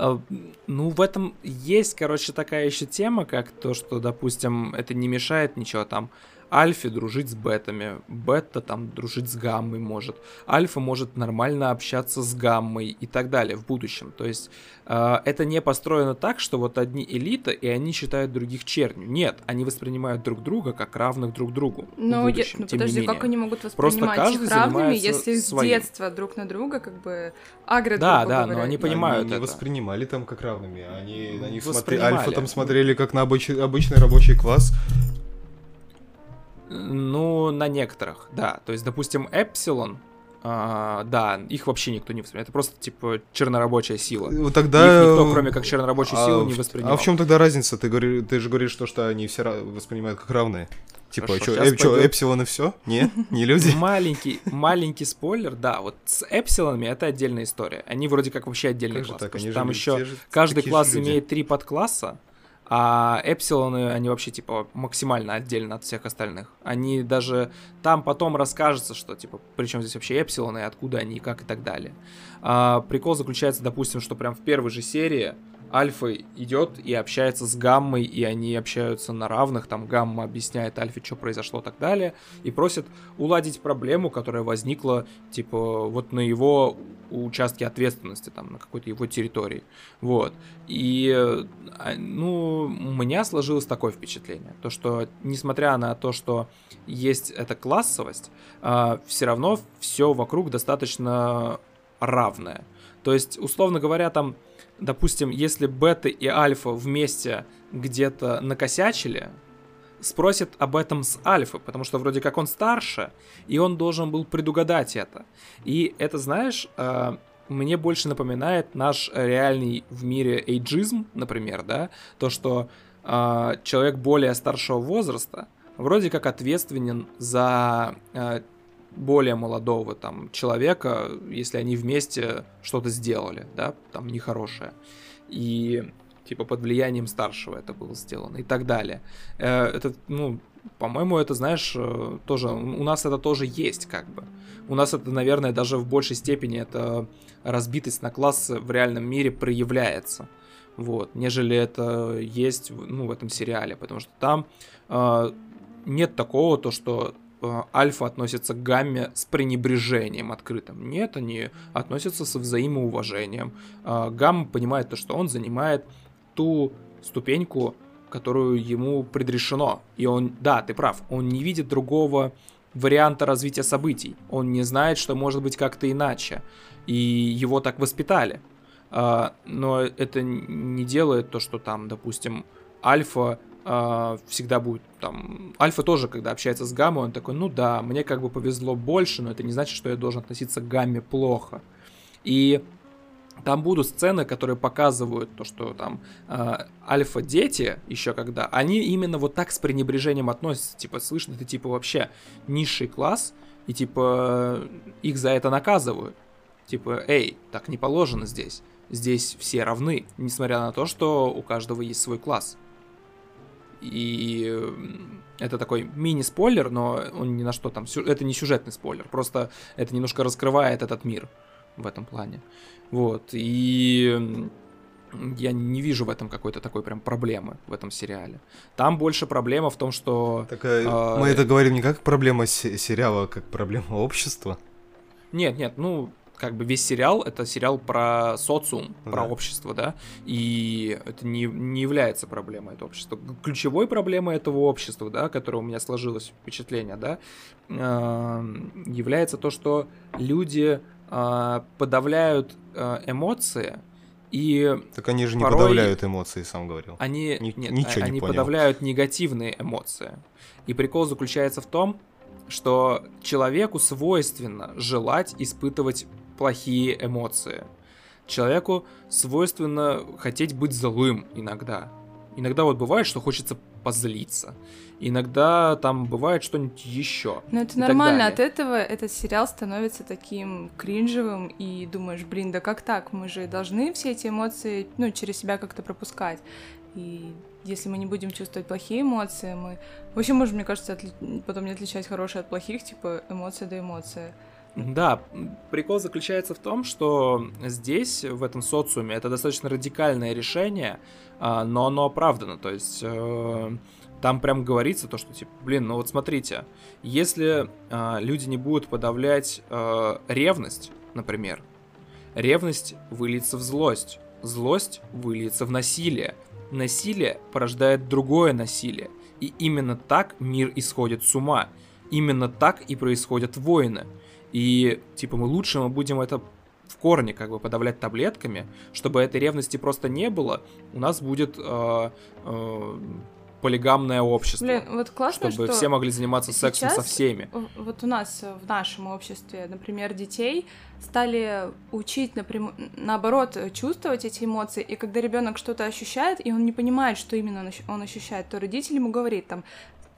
А, ну, в этом есть, короче, такая еще тема, как то, что, допустим, это не мешает ничего там Альфе дружить с бетами, бета там дружить с гаммой может, альфа может нормально общаться с гаммой и так далее в будущем. То есть э, это не построено так, что вот одни элита и они считают других чернью. Нет, они воспринимают друг друга как равных друг другу. Но, в будущем, я, ну подожди, как они могут воспринимать их равными, если с детства друг на друга как бы агрят Да, да, говоря. но они понимают они это. не воспринимали там как равными, они на них смотрели, альфа там смотрели как на обыч... обычный рабочий класс, ну, на некоторых, да. То есть, допустим, Эпсилон, а, да, их вообще никто не воспринимает. Это просто, типа, чернорабочая сила. Ну, тогда... Их никто, кроме как чернорабочую а, силу, не воспринимал. А в чем тогда разница? Ты, говори, ты же говоришь, что, что они все воспринимают как равные. Типа, что, эп, пойдет... Эпсилон и все? Не? Не люди? Маленький, маленький спойлер, да, вот с Эпсилонами это отдельная история. Они вроде как вообще отдельный как класс. Так? Там еще каждый класс имеет три подкласса, а эпсилоны, они вообще, типа, максимально отдельно от всех остальных. Они даже... Там потом расскажется, что, типа, причем здесь вообще эпсилоны, откуда они, как и так далее. А, прикол заключается, допустим, что прям в первой же серии Альфа идет и общается с Гаммой, и они общаются на равных, там Гамма объясняет Альфе, что произошло так далее, и просит уладить проблему, которая возникла, типа, вот на его участке ответственности, там, на какой-то его территории. Вот. И, а, ну, у меня сложилось такое впечатление, то, что, несмотря на то, что есть эта классовость, а, все равно все вокруг достаточно равное. То есть, условно говоря, там допустим, если бета и альфа вместе где-то накосячили, спросит об этом с альфы, потому что вроде как он старше, и он должен был предугадать это. И это, знаешь, э, мне больше напоминает наш реальный в мире эйджизм, например, да, то, что э, человек более старшего возраста вроде как ответственен за э, более молодого там человека, если они вместе что-то сделали, да, там нехорошее. И типа под влиянием старшего это было сделано и так далее. Э, это, ну, по-моему, это, знаешь, э, тоже, у нас это тоже есть, как бы. У нас это, наверное, даже в большей степени это разбитость на классы в реальном мире проявляется. Вот, нежели это есть, ну, в этом сериале, потому что там э, нет такого, то, что альфа относится к гамме с пренебрежением открытым. Нет, они относятся со взаимоуважением. Э, гамма понимает то, что он занимает ту ступеньку, которую ему предрешено. И он, да, ты прав, он не видит другого варианта развития событий. Он не знает, что может быть как-то иначе. И его так воспитали. Э, но это не делает то, что там, допустим, Альфа э, всегда будет там... Альфа тоже, когда общается с Гаммой, он такой, ну да, мне как бы повезло больше, но это не значит, что я должен относиться к Гамме плохо. И там будут сцены, которые показывают то, что там э, альфа-дети, еще когда, они именно вот так с пренебрежением относятся. Типа, слышь, ты типа вообще низший класс, и типа их за это наказывают. Типа, эй, так не положено здесь. Здесь все равны, несмотря на то, что у каждого есть свой класс. И это такой мини-спойлер, но он ни на что там... Это не сюжетный спойлер, просто это немножко раскрывает этот мир в этом плане. Вот, и я не вижу в этом какой-то такой прям проблемы в этом сериале. Там больше проблема в том, что... Так, э, э, мы это говорим не как проблема сериала, а как проблема общества. Нет, нет, ну, как бы весь сериал это сериал про социум, да. про общество, да, и это не, не является проблемой этого общества. Ключевой проблемой этого общества, да, которое у меня сложилось впечатление, да, э, является то, что люди э, подавляют э, эмоции, и так они же не подавляют эмоции, сам говорил. Они, Ни, нет, ничего они не подавляют негативные эмоции. И прикол заключается в том, что человеку свойственно желать испытывать плохие эмоции. Человеку свойственно хотеть быть злым иногда. Иногда вот бывает, что хочется позлиться. Иногда там бывает что-нибудь еще. Но это нормально. От этого этот сериал становится таким кринжевым и думаешь, блин, да как так? Мы же должны все эти эмоции, ну, через себя как-то пропускать. И если мы не будем чувствовать плохие эмоции, мы вообще можем, мне кажется, отли... потом не отличать хорошие от плохих, типа эмоция до эмоции. Да, прикол заключается в том, что здесь, в этом социуме, это достаточно радикальное решение, а, но оно оправдано. То есть э, там прям говорится то, что типа, блин, ну вот смотрите, если э, люди не будут подавлять э, ревность, например, ревность выльется в злость, злость выльется в насилие, насилие порождает другое насилие, и именно так мир исходит с ума, именно так и происходят войны. И, типа, мы лучше мы будем это в корне как бы подавлять таблетками, чтобы этой ревности просто не было, у нас будет э, э, полигамное общество. Блин, вот классно, чтобы что все могли заниматься сексом со всеми. Вот у нас в нашем обществе, например, детей стали учить, напрям... наоборот, чувствовать эти эмоции, и когда ребенок что-то ощущает, и он не понимает, что именно он ощущает, то родитель ему говорит там,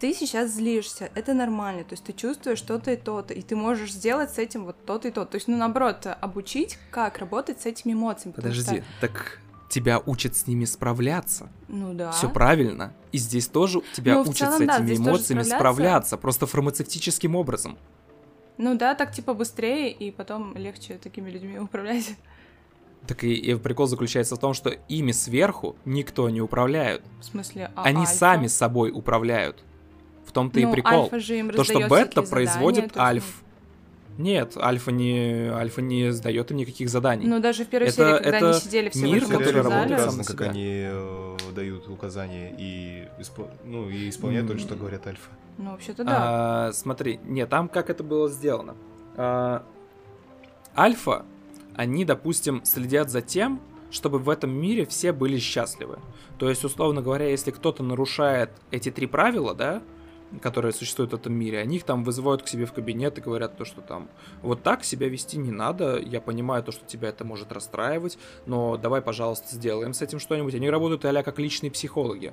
ты сейчас злишься, это нормально, то есть ты чувствуешь что-то и то-то, и ты можешь сделать с этим вот то-то и то. То есть, ну, наоборот, обучить, как работать с этими эмоциями. Подожди, что... так тебя учат с ними справляться. Ну да. Все правильно. И здесь тоже тебя ну, учат целом, с этими да, эмоциями справляться. справляться, просто фармацевтическим образом. Ну да, так типа быстрее, и потом легче такими людьми управлять. Так и, и прикол заключается в том, что ими сверху никто не управляет. В смысле, а Они альфа? сами собой управляют. В том-то ну, и прикол. Альфа же им То, что бета производит альф. Нет, альфа не, альфа не сдает им никаких заданий. Ну, даже в первой это, серии, когда это они сидели все мир, который работает сам на как они э, дают указания и, испол... ну, и исполняют mm. то, что говорят альфа. Ну, вообще-то да. А, смотри, нет, там как это было сделано. А, альфа, они, допустим, следят за тем, чтобы в этом мире все были счастливы. То есть, условно говоря, если кто-то нарушает эти три правила, да, которые существуют в этом мире, они их там вызывают к себе в кабинет и говорят то, что там вот так себя вести не надо, я понимаю то, что тебя это может расстраивать, но давай, пожалуйста, сделаем с этим что-нибудь. Они работают а как личные психологи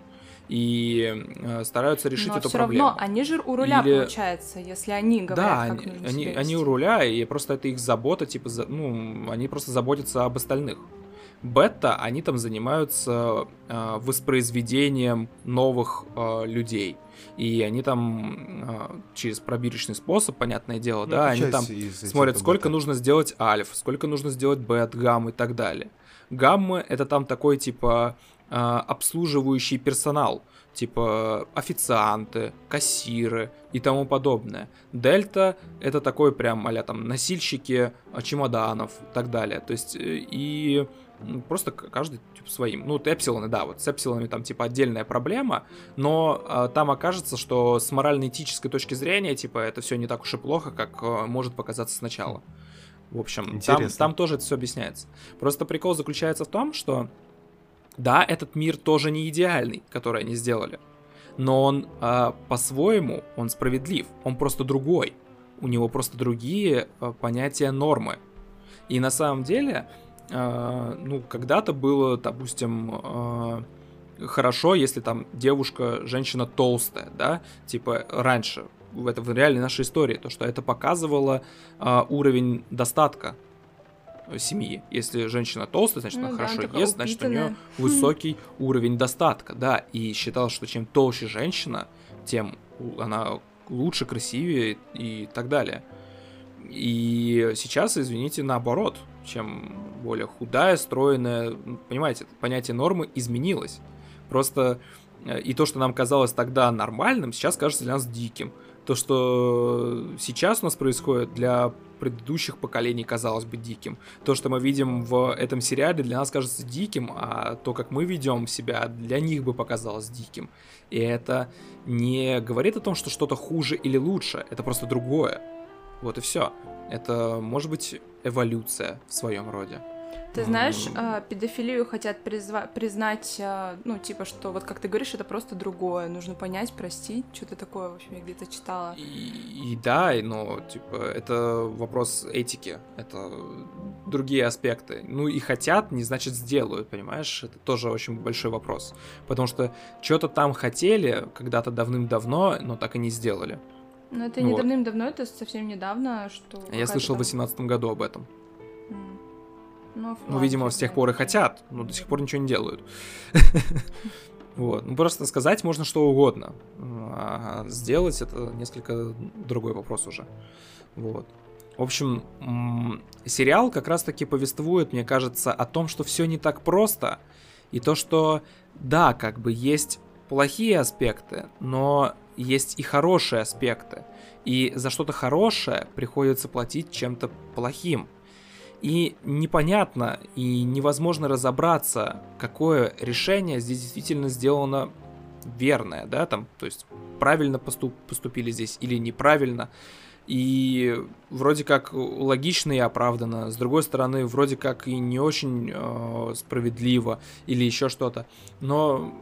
и э, стараются решить но эту все проблему. равно они же у руля, Или... получается, если они говорят, да, как они, нужно они, они у руля, и просто это их забота, типа, за, ну, они просто заботятся об остальных. Бета, они там занимаются э, воспроизведением новых э, людей и они там э, через пробирочный способ, понятное дело, ну, да, они там смотрят, сколько бета. нужно сделать альф, сколько нужно сделать бет, гамм и так далее. Гаммы это там такой типа э, обслуживающий персонал, типа официанты, кассиры и тому подобное. Дельта это такой прям а там носильщики чемоданов и так далее. То есть и просто каждый типа своим. Ну, эпсилоны, да, вот с эпсилонами там типа отдельная проблема, но э, там окажется, что с морально-этической точки зрения, типа, это все не так уж и плохо, как э, может показаться сначала. В общем, там, там тоже это все объясняется. Просто прикол заключается в том, что да, этот мир тоже не идеальный, который они сделали, но он э, по-своему, он справедлив, он просто другой. У него просто другие э, понятия нормы. И на самом деле, э, ну, когда-то было, допустим, э, хорошо, если там девушка, женщина толстая, да, типа раньше, в это в реальной нашей истории, то, что это показывало э, уровень достатка семьи. Если женщина толстая, значит, ну, она да, хорошо ест, значит, у нее высокий уровень достатка, да, и считалось, что чем толще женщина, тем она лучше, красивее и так далее. И сейчас, извините, наоборот, чем более худая, стройная, понимаете, понятие нормы изменилось. Просто э, и то, что нам казалось тогда нормальным, сейчас кажется для нас диким. То, что сейчас у нас происходит, для предыдущих поколений казалось бы диким. То, что мы видим в этом сериале, для нас кажется диким, а то, как мы ведем себя, для них бы показалось диким. И это не говорит о том, что что-то хуже или лучше, это просто другое. Вот и все. Это может быть эволюция в своем роде. Ты знаешь, э, педофилию хотят призва- признать, э, ну, типа, что вот как ты говоришь, это просто другое, нужно понять, простить, что-то такое, в общем, я где-то читала. И, и да, но, типа, это вопрос этики, это другие аспекты. Ну, и хотят, не значит сделают, понимаешь? Это тоже очень большой вопрос. Потому что что-то там хотели когда-то давным-давно, но так и не сделали. Но это не вот. давным-давно, это совсем недавно, что... Я слышал там... в 18 году об этом. Ну, ну, видимо, с тех пор и хотят, но до сих пор ничего не делают. Вот. Ну, просто сказать можно что угодно. А сделать это несколько другой вопрос уже. Вот. В общем, сериал как раз-таки повествует, мне кажется, о том, что все не так просто, и то, что, да, как бы есть плохие аспекты, но есть и хорошие аспекты. И за что-то хорошее приходится платить чем-то плохим. И непонятно и невозможно разобраться, какое решение здесь действительно сделано верное, да, там, то есть правильно поступ поступили здесь или неправильно. И вроде как логично и оправданно, с другой стороны, вроде как и не очень э, справедливо или еще что-то. Но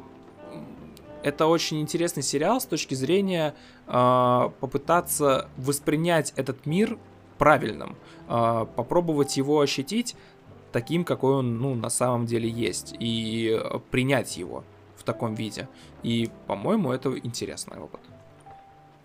это очень интересный сериал с точки зрения э, попытаться воспринять этот мир правильным, э, попробовать его ощутить таким, какой он ну, на самом деле есть, и принять его в таком виде. И, по-моему, это интересный опыт.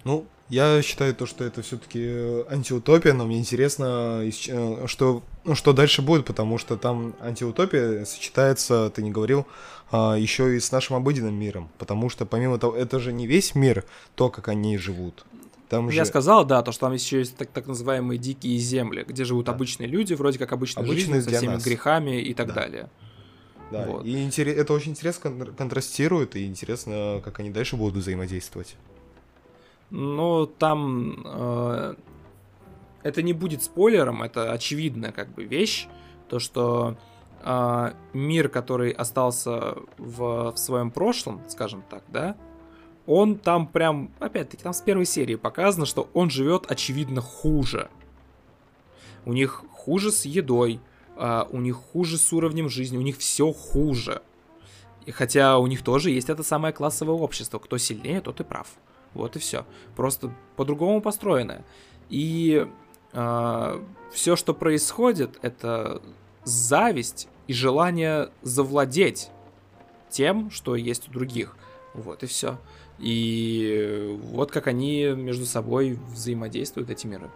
Ну, я считаю то, что это все-таки э, антиутопия, но мне интересно, э, что, ну, что дальше будет, потому что там антиутопия сочетается, ты не говорил, а, еще и с нашим обыденным миром, потому что помимо того, это же не весь мир, то, как они живут. Там Я же... сказал, да, то, что там еще есть так, так называемые дикие земли, где живут да. обычные люди, вроде как обычная Обычные жизнь, со всеми нас. грехами и так да. далее. Да, вот. и интерес, это очень интересно контрастирует, и интересно, как они дальше будут взаимодействовать. Ну, там э, это не будет спойлером, это очевидная как бы вещь, то что э, мир, который остался в, в своем прошлом, скажем так, да, он там прям, опять-таки, там с первой серии показано, что он живет очевидно хуже. У них хуже с едой, э, у них хуже с уровнем жизни, у них все хуже. И хотя у них тоже есть это самое классовое общество, кто сильнее, тот и прав. Вот и все. Просто по-другому построенное. И э, а, все, что происходит, это зависть и желание завладеть тем, что есть у других. Вот и все. И вот как они между собой взаимодействуют, эти миры.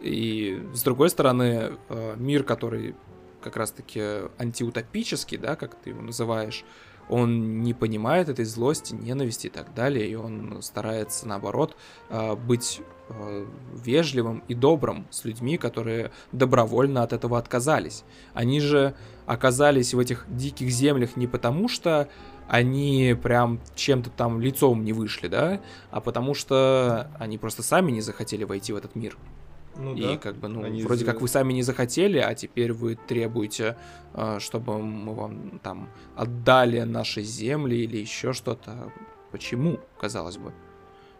И с другой стороны, а, мир, который как раз-таки антиутопический, да, как ты его называешь, он не понимает этой злости, ненависти и так далее, и он старается, наоборот, а, быть а, вежливым и добрым с людьми, которые добровольно от этого отказались. Они же оказались в этих диких землях не потому, что они прям чем-то там лицом не вышли, да, а потому что они просто сами не захотели войти в этот мир. Ну, и да. как бы, ну, Они вроде как вы сами не захотели, а теперь вы требуете, а, чтобы мы вам там отдали наши земли или еще что-то. Почему, казалось бы?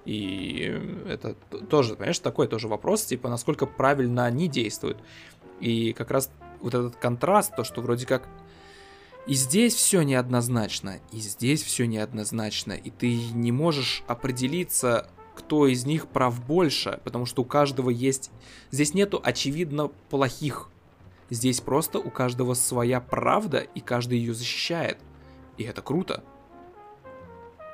И это тоже, понимаешь, такой тоже вопрос, типа, насколько правильно они действуют. И как раз вот этот контраст, то, что вроде как и здесь все неоднозначно, и здесь все неоднозначно, и ты не можешь определиться, кто из них прав больше, потому что у каждого есть... Здесь нету очевидно плохих. Здесь просто у каждого своя правда, и каждый ее защищает. И это круто.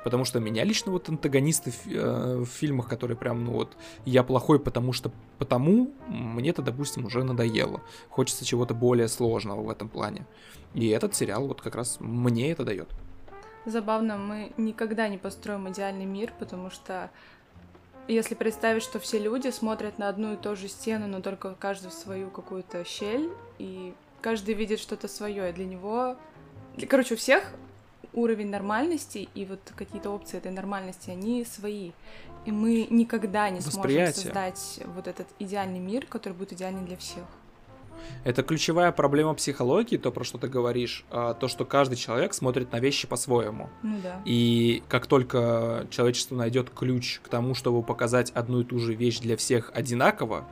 Потому что меня лично вот антагонисты в, э, в фильмах, которые прям, ну вот, я плохой, потому что потому, мне это, допустим, уже надоело. Хочется чего-то более сложного в этом плане. И этот сериал вот как раз мне это дает. Забавно, мы никогда не построим идеальный мир, потому что если представить, что все люди смотрят на одну и ту же стену, но только каждый в свою какую-то щель, и каждый видит что-то свое, и для него... Короче, у всех уровень нормальности и вот какие-то опции этой нормальности, они свои. И мы никогда не сможем создать вот этот идеальный мир, который будет идеальный для всех. Это ключевая проблема психологии, то, про что ты говоришь, а, то, что каждый человек смотрит на вещи по-своему. Ну да. И как только человечество найдет ключ к тому, чтобы показать одну и ту же вещь для всех одинаково,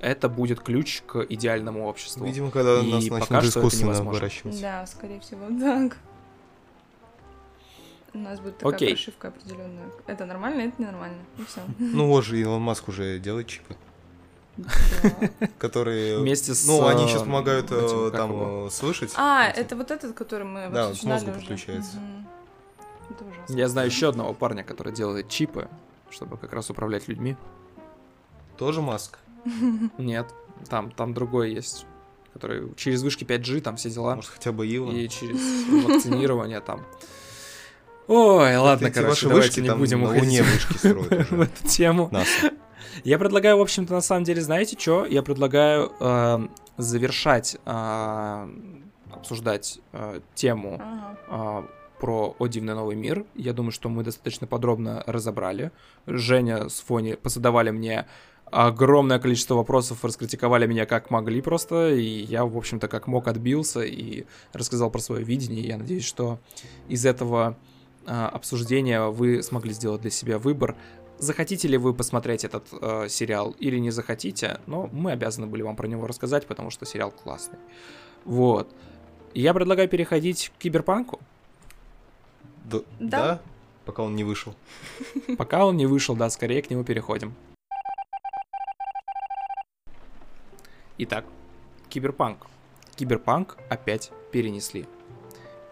это будет ключ к идеальному обществу. Видимо, когда и нас начнут искусственно выращивать. Да, скорее всего, так. У нас будет такая Окей. прошивка определенная. Это нормально, это ненормально. И все. Ну вот же Илон Маск уже делает чипы. Которые... Вместе с... Ну, они сейчас помогают э, там э, слышать. А, это вот этот, который мы Да, с мозгом подключается. Я знаю еще одного парня, который делает чипы, чтобы как раз управлять людьми. Тоже Маск? Нет, там, там другой есть, который через вышки 5G, там все дела. Может, хотя бы Илон? И через вакцинирование там. Ой, ладно, короче, давайте не будем уходить в эту тему. Я предлагаю, в общем-то, на самом деле, знаете что? Я предлагаю э, завершать э, обсуждать э, тему э, про «О дивный новый мир». Я думаю, что мы достаточно подробно разобрали. Женя с Фони позадавали мне огромное количество вопросов, раскритиковали меня как могли просто, и я, в общем-то, как мог отбился и рассказал про свое видение. Я надеюсь, что из этого обсуждения вы смогли сделать для себя выбор. Захотите ли вы посмотреть этот э, сериал или не захотите, но мы обязаны были вам про него рассказать, потому что сериал классный. Вот. Я предлагаю переходить к киберпанку. Да. да? Пока он не вышел. Пока он не вышел, да, скорее к нему переходим. Итак, киберпанк. Киберпанк опять перенесли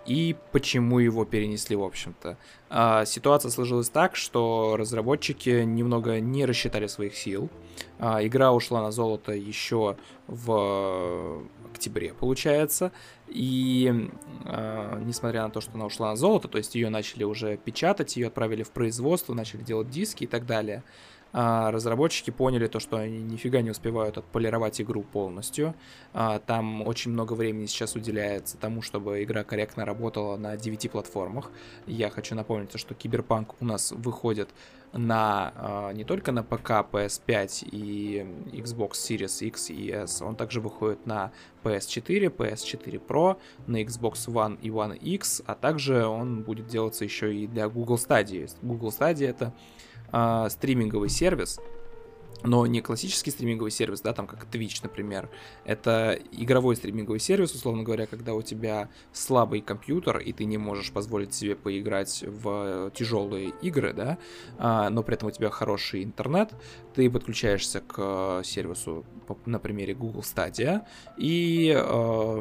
и почему его перенесли, в общем-то. А, ситуация сложилась так, что разработчики немного не рассчитали своих сил. А, игра ушла на золото еще в октябре, получается. И а, несмотря на то, что она ушла на золото, то есть ее начали уже печатать, ее отправили в производство, начали делать диски и так далее а, разработчики поняли то, что они нифига не успевают отполировать игру полностью. А, там очень много времени сейчас уделяется тому, чтобы игра корректно работала на 9 платформах. Я хочу напомнить, что Киберпанк у нас выходит на а, не только на ПК, PS5 и Xbox Series X и S, он также выходит на PS4, PS4 Pro, на Xbox One и One X, а также он будет делаться еще и для Google Stadia. Google Stadia это э, стриминговый сервис, но не классический стриминговый сервис, да, там как Twitch, например. Это игровой стриминговый сервис, условно говоря, когда у тебя слабый компьютер, и ты не можешь позволить себе поиграть в тяжелые игры, да, а, но при этом у тебя хороший интернет, ты подключаешься к сервису на примере Google Stadia, и э,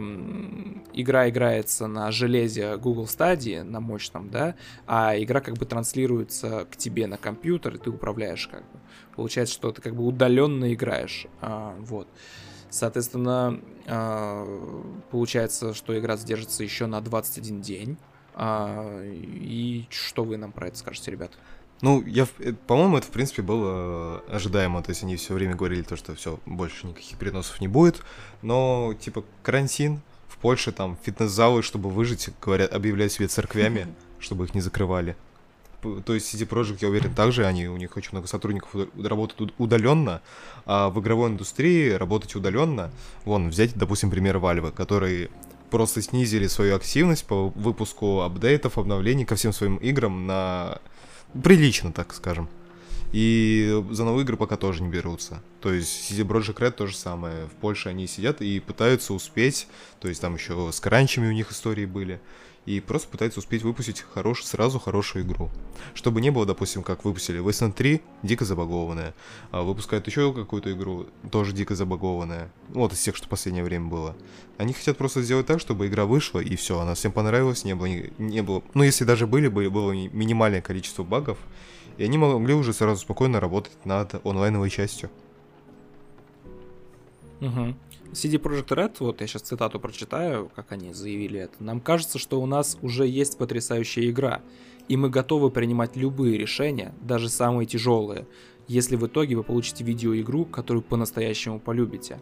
игра играется на железе Google Stadia, на мощном, да, а игра как бы транслируется к тебе на компьютер, и ты управляешь как бы Получается, что ты как бы удаленно играешь. А, вот. Соответственно, а, получается, что игра задержится еще на 21 день. А, и что вы нам про это скажете, ребят? Ну, я, э, по-моему, это, в принципе, было ожидаемо. То есть они все время говорили то, что все, больше никаких переносов не будет. Но, типа, карантин в Польше, там, фитнес-залы, чтобы выжить, говорят, объявляют себе церквями, чтобы их не закрывали то есть CD Projekt, я уверен, также они, у них очень много сотрудников работают удаленно, а в игровой индустрии работать удаленно, вон, взять, допустим, пример Valve, которые просто снизили свою активность по выпуску апдейтов, обновлений ко всем своим играм на прилично, так скажем. И за новые игры пока тоже не берутся. То есть CD Projekt Red то же самое. В Польше они сидят и пытаются успеть. То есть там еще с кранчами у них истории были и просто пытается успеть выпустить хорош, сразу хорошую игру. Чтобы не было, допустим, как выпустили Wasteland 3, дико забагованная, а выпускают еще какую-то игру, тоже дико забагованная, вот из тех, что в последнее время было. Они хотят просто сделать так, чтобы игра вышла, и все, она всем понравилась, не было, не было, ну если даже были, бы, было минимальное количество багов, и они могли уже сразу спокойно работать над онлайновой частью. Угу. CD Projekt Red, вот я сейчас цитату прочитаю, как они заявили это. Нам кажется, что у нас уже есть потрясающая игра, и мы готовы принимать любые решения, даже самые тяжелые, если в итоге вы получите видеоигру, которую по-настоящему полюбите.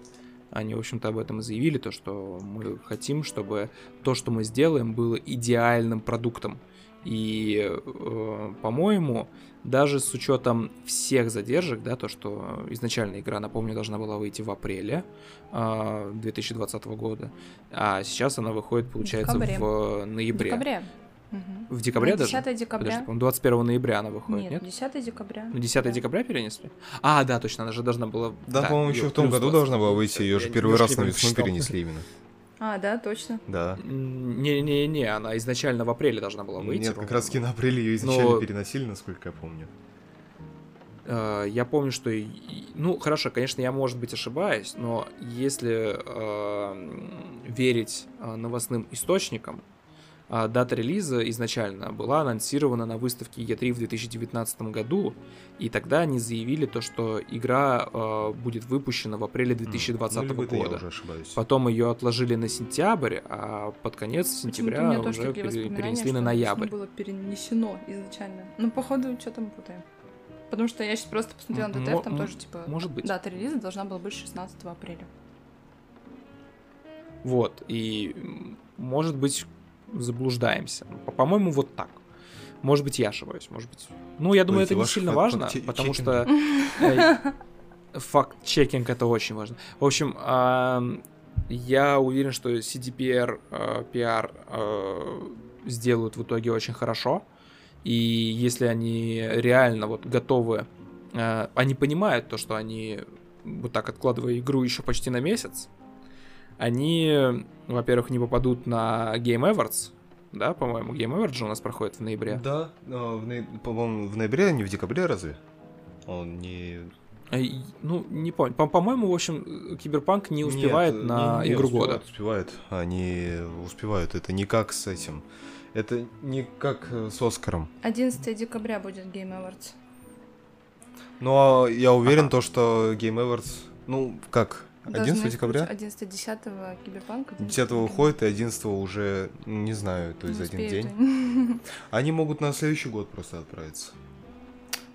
Они, в общем-то, об этом заявили, то, что мы хотим, чтобы то, что мы сделаем, было идеальным продуктом. И, э, по-моему, даже с учетом всех задержек, да, то, что изначально игра, напомню, должна была выйти в апреле э, 2020 года, а сейчас она выходит, получается, в, в ноябре. В декабре. В декабре ну, 10 даже? 10 декабря. Подожди, 21 ноября она выходит, нет? Нет, 10 декабря. Ну, 10 да. декабря перенесли? А, да, точно, она же должна была... Да, да по-моему, еще в том году должна была выйти, ее же первый раз на весну перенесли именно. А, да, точно. Да. Не-не-не, она изначально в апреле должна была выйти. Нет, как раз таки на апреле ее изначально Но... переносили, насколько я помню. Uh, я помню, что... Ну, хорошо, конечно, я, может быть, ошибаюсь, но если uh, верить uh, новостным источникам, дата релиза изначально была анонсирована на выставке E3 в 2019 году, и тогда они заявили то, что игра э, будет выпущена в апреле 2020 mm, ну, года. Потом ее отложили на сентябрь, а под конец сентября уже пере- перенесли на ноябрь. было перенесено изначально. Ну, походу, что там путаем. Потому что я сейчас просто посмотрела на ДТФ, там тоже, типа, может быть. дата релиза должна была быть 16 апреля. Вот, и, может быть, заблуждаемся. По-моему, вот так. Может быть, я ошибаюсь, может быть. Ну, я думаю, Ой, это не сильно важно, потому что э, факт-чекинг это очень важно. В общем, я уверен, что CDPR, PR э, э, сделают в итоге очень хорошо. И если они реально вот готовы, они понимают то, что они вот так откладывая игру еще почти на месяц, они, во-первых, не попадут на Game Awards, да, по-моему, Game Awards же у нас проходит в ноябре. Да, в ноя... по-моему, в ноябре, а не в декабре разве? Он не... Ну, не помню. По-моему, в общем, Киберпанк не успевает Нет, на не, не игру успевает, года. Успевает, они успевают. Это не как с этим. Это не как с Оскаром. 11 декабря будет Game Awards. Но я уверен, ага. то, что Game Awards, ну, как, 11 декабря? 11 10 Киберпанк. 10 уходит, и 11 уже, не знаю, то есть не один день. Они могут на следующий год просто отправиться.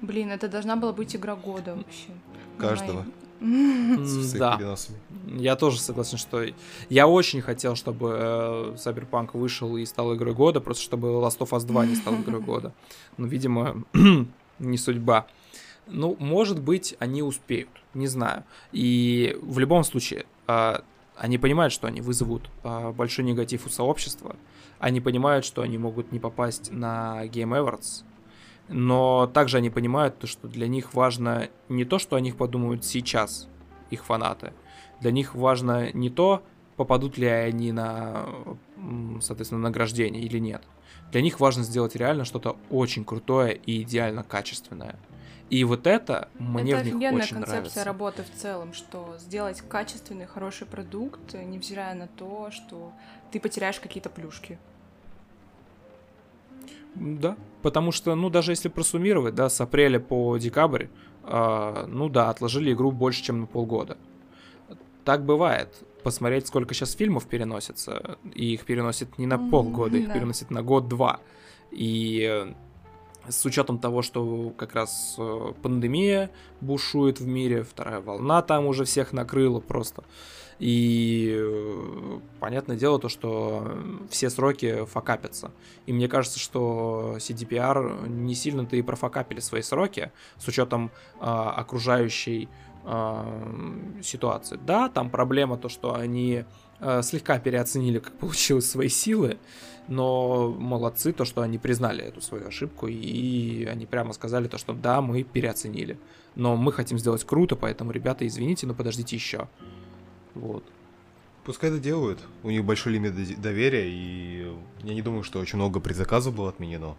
Блин, это должна была быть игра года вообще. Каждого. Да. Я тоже согласен, что я очень хотел, чтобы э, Cyberpunk вышел и стал игрой года, просто чтобы Last of Us 2 не стал игрой года. Но, видимо, не судьба. Ну, может быть, они успеют, не знаю. И в любом случае, э, они понимают, что они вызовут э, большой негатив у сообщества. Они понимают, что они могут не попасть на Game Awards. Но также они понимают, что для них важно не то, что о них подумают сейчас их фанаты. Для них важно не то, попадут ли они на, соответственно, награждение или нет. Для них важно сделать реально что-то очень крутое и идеально качественное. И вот это мне это в них очень нравится. Это концепция работы в целом, что сделать качественный, хороший продукт, невзирая на то, что ты потеряешь какие-то плюшки. Да, потому что, ну, даже если просуммировать, да, с апреля по декабрь, э, ну да, отложили игру больше, чем на полгода. Так бывает. Посмотреть, сколько сейчас фильмов переносится, и их переносят не на полгода, их переносят на год-два. И с учетом того, что как раз э, пандемия бушует в мире, вторая волна там уже всех накрыла просто. И э, понятное дело то, что все сроки факапятся. И мне кажется, что CDPR не сильно-то и профакапили свои сроки с учетом э, окружающей э, ситуации. Да, там проблема то, что они слегка переоценили, как получилось, свои силы, но молодцы то, что они признали эту свою ошибку, и они прямо сказали то, что да, мы переоценили, но мы хотим сделать круто, поэтому, ребята, извините, но подождите еще. Вот. Пускай это делают, у них большой лимит доверия, и я не думаю, что очень много предзаказов было отменено.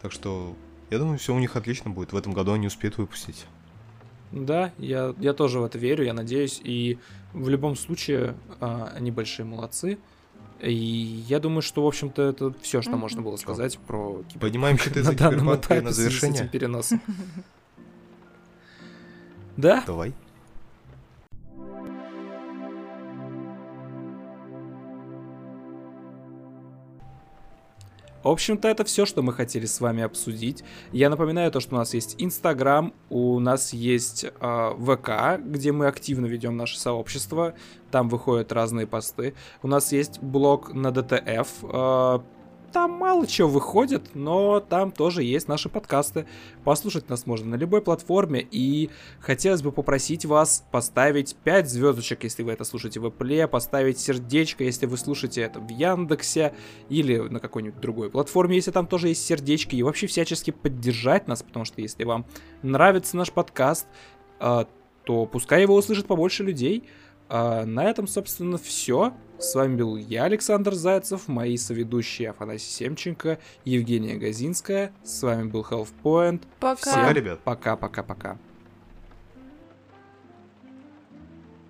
Так что, я думаю, все у них отлично будет, в этом году они успеют выпустить. Да, я, я тоже в это верю, я надеюсь, и в любом случае а, они большие молодцы. И я думаю, что, в общем-то, это все, что mm-hmm. можно было сказать про киберпанк. Поднимаем счеты за киберпанк на завершение. Переносом. Да? Давай. В общем-то, это все, что мы хотели с вами обсудить. Я напоминаю то, что у нас есть Инстаграм, у нас есть э, ВК, где мы активно ведем наше сообщество. Там выходят разные посты. У нас есть блог на ДТФ. Э, там мало чего выходит, но там тоже есть наши подкасты. Послушать нас можно на любой платформе. И хотелось бы попросить вас поставить 5 звездочек, если вы это слушаете в Apple, поставить сердечко, если вы слушаете это в Яндексе или на какой-нибудь другой платформе, если там тоже есть сердечки. И вообще всячески поддержать нас, потому что если вам нравится наш подкаст, а, то пускай его услышит побольше людей. А на этом, собственно, все. С вами был я, Александр Зайцев, мои соведущие Афанасий Семченко, Евгения Газинская. С вами был Health Point. Пока. Всем ребят. Пока-пока-пока.